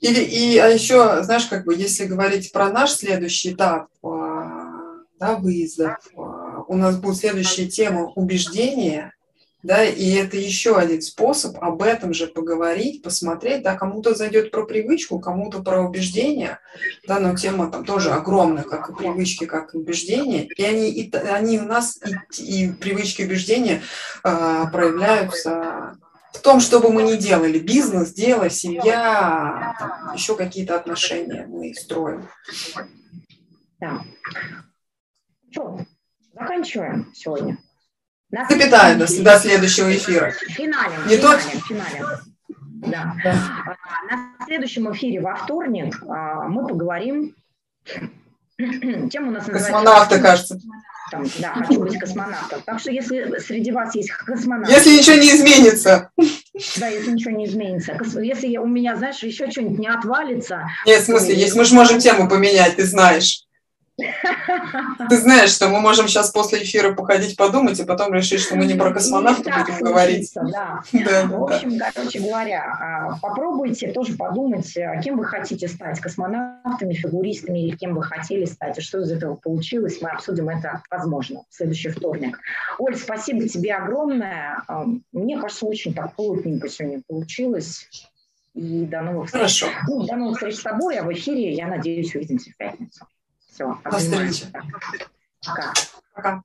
Или, и, а еще, знаешь, как бы, если говорить про наш следующий этап а, да, выезда, а, у нас будет следующая тема убеждения, да, и это еще один способ об этом же поговорить, посмотреть, да, кому-то зайдет про привычку, кому-то про убеждение, да, но тема там тоже огромная, как и привычки, как и убеждения, и они, и, они у нас, и, и привычки, убеждения э, проявляются в том, что бы мы ни делали, бизнес, дело, семья, там, еще какие-то отношения мы строим. Да. Что, заканчиваем сегодня. Запятая до, до следующего эфира. Финалем, Не финалем, тот? финалем. Да. да. На следующем эфире во вторник а, мы поговорим Тема у нас называется... Космонавта, кажется. Там, да, хочу быть космонавтом. Так что если среди вас есть космонавт... Если ничего не изменится. Да, если ничего не изменится. Если у меня, знаешь, еще что-нибудь не отвалится... Нет, в смысле, есть, мы же можем тему поменять, ты знаешь. Ты знаешь, что мы можем сейчас после эфира походить подумать, и потом решить, что мы не про космонавта будем говорить. Да. да, в общем, короче говоря, а, попробуйте тоже подумать, а, кем вы хотите стать, космонавтами, фигуристами или кем вы хотели стать, и что из этого получилось. Мы обсудим это, возможно, в следующий вторник. Оль, спасибо тебе огромное. А, мне кажется, очень так плотненько сегодня получилось. И до новых встреч. Хорошо. Ну, до новых встреч с тобой, а в эфире, я надеюсь, увидимся в пятницу. Все, обнимайте. Пока. Пока.